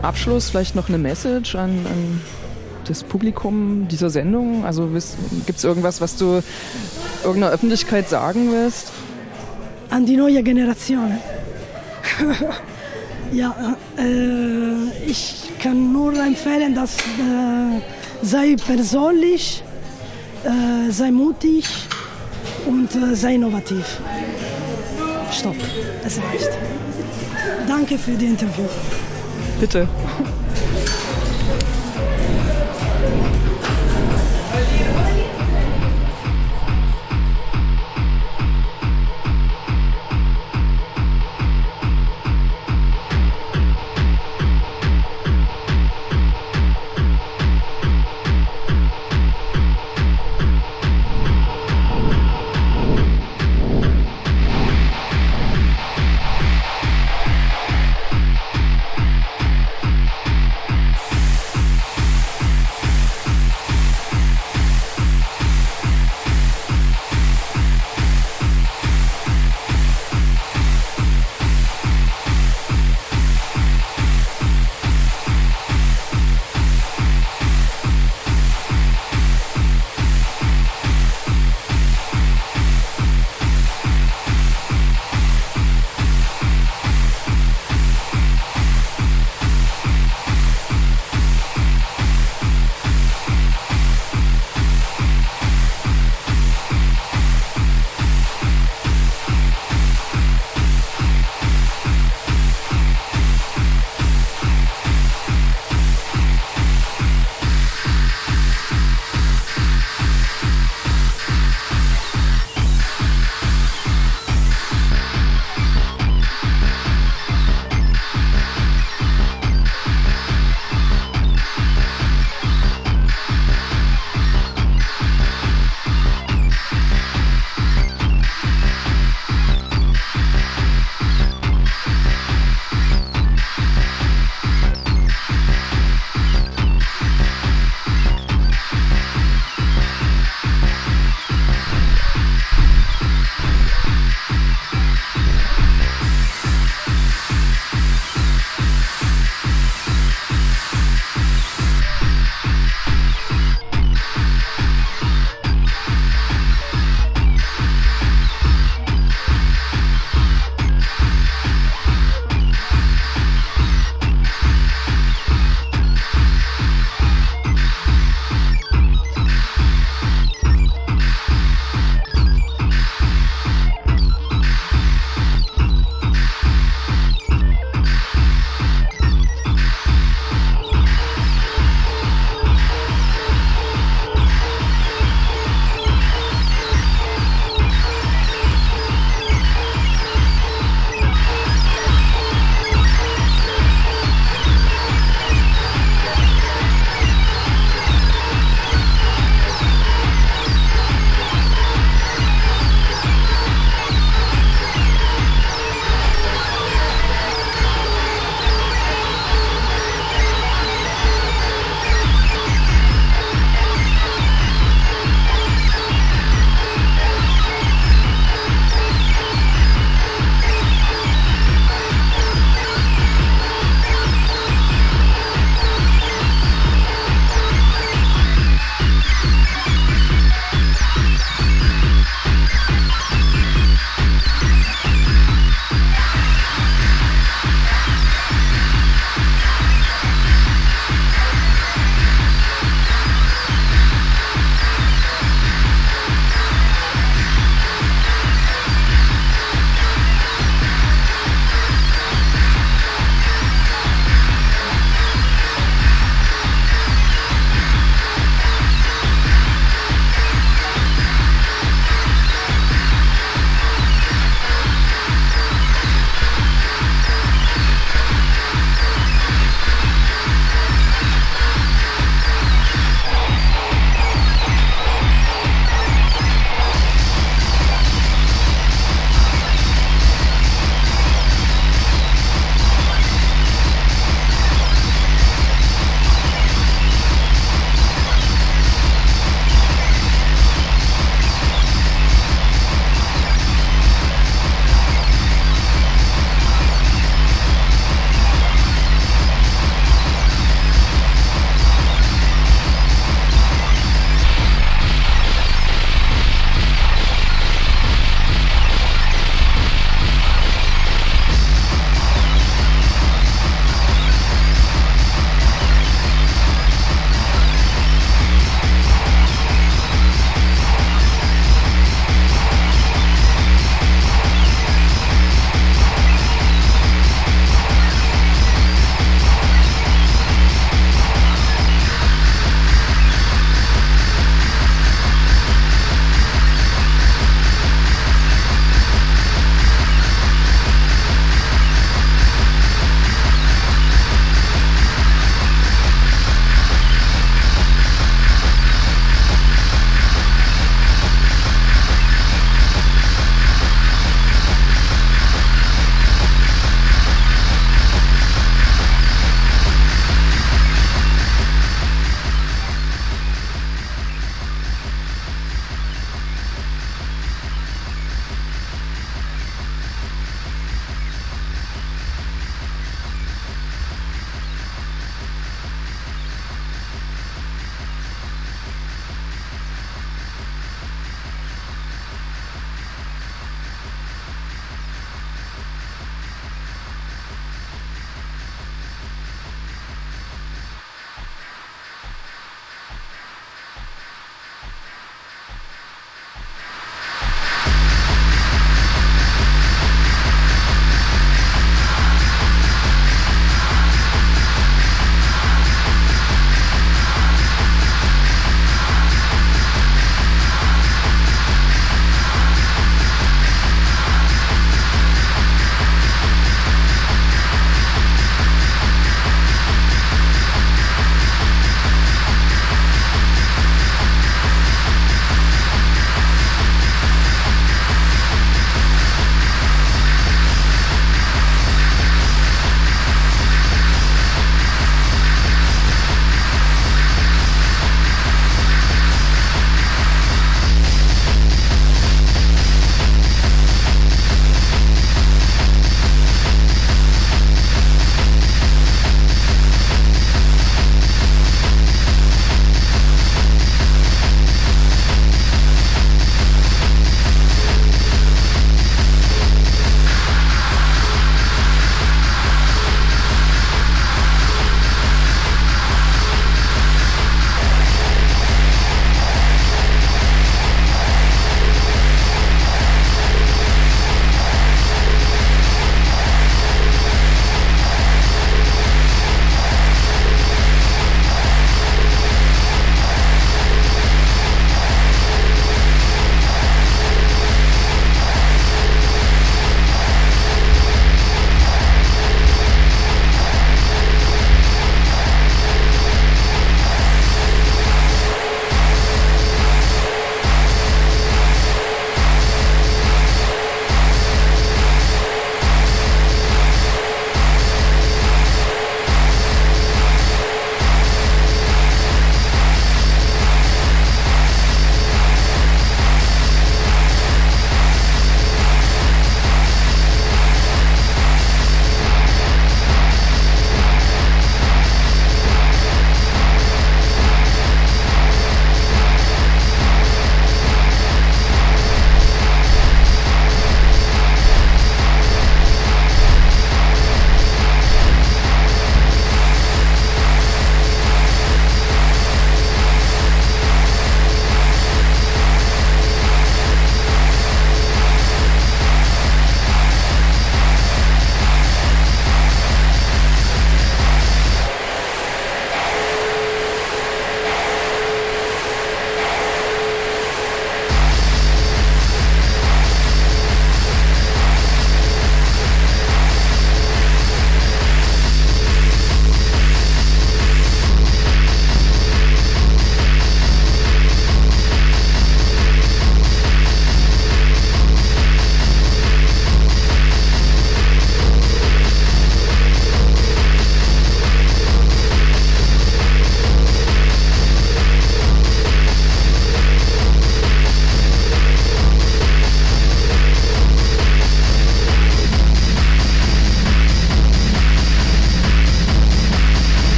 Abschluss vielleicht noch eine Message an, an das Publikum dieser Sendung? Also gibt es irgendwas, was du irgendeiner Öffentlichkeit sagen willst? An die neue Generation. [LAUGHS] ja, äh, ich kann nur empfehlen, dass äh, sei persönlich, äh, sei mutig und äh, sei innovativ. Stopp, es reicht. Danke für das Interview. Bitte.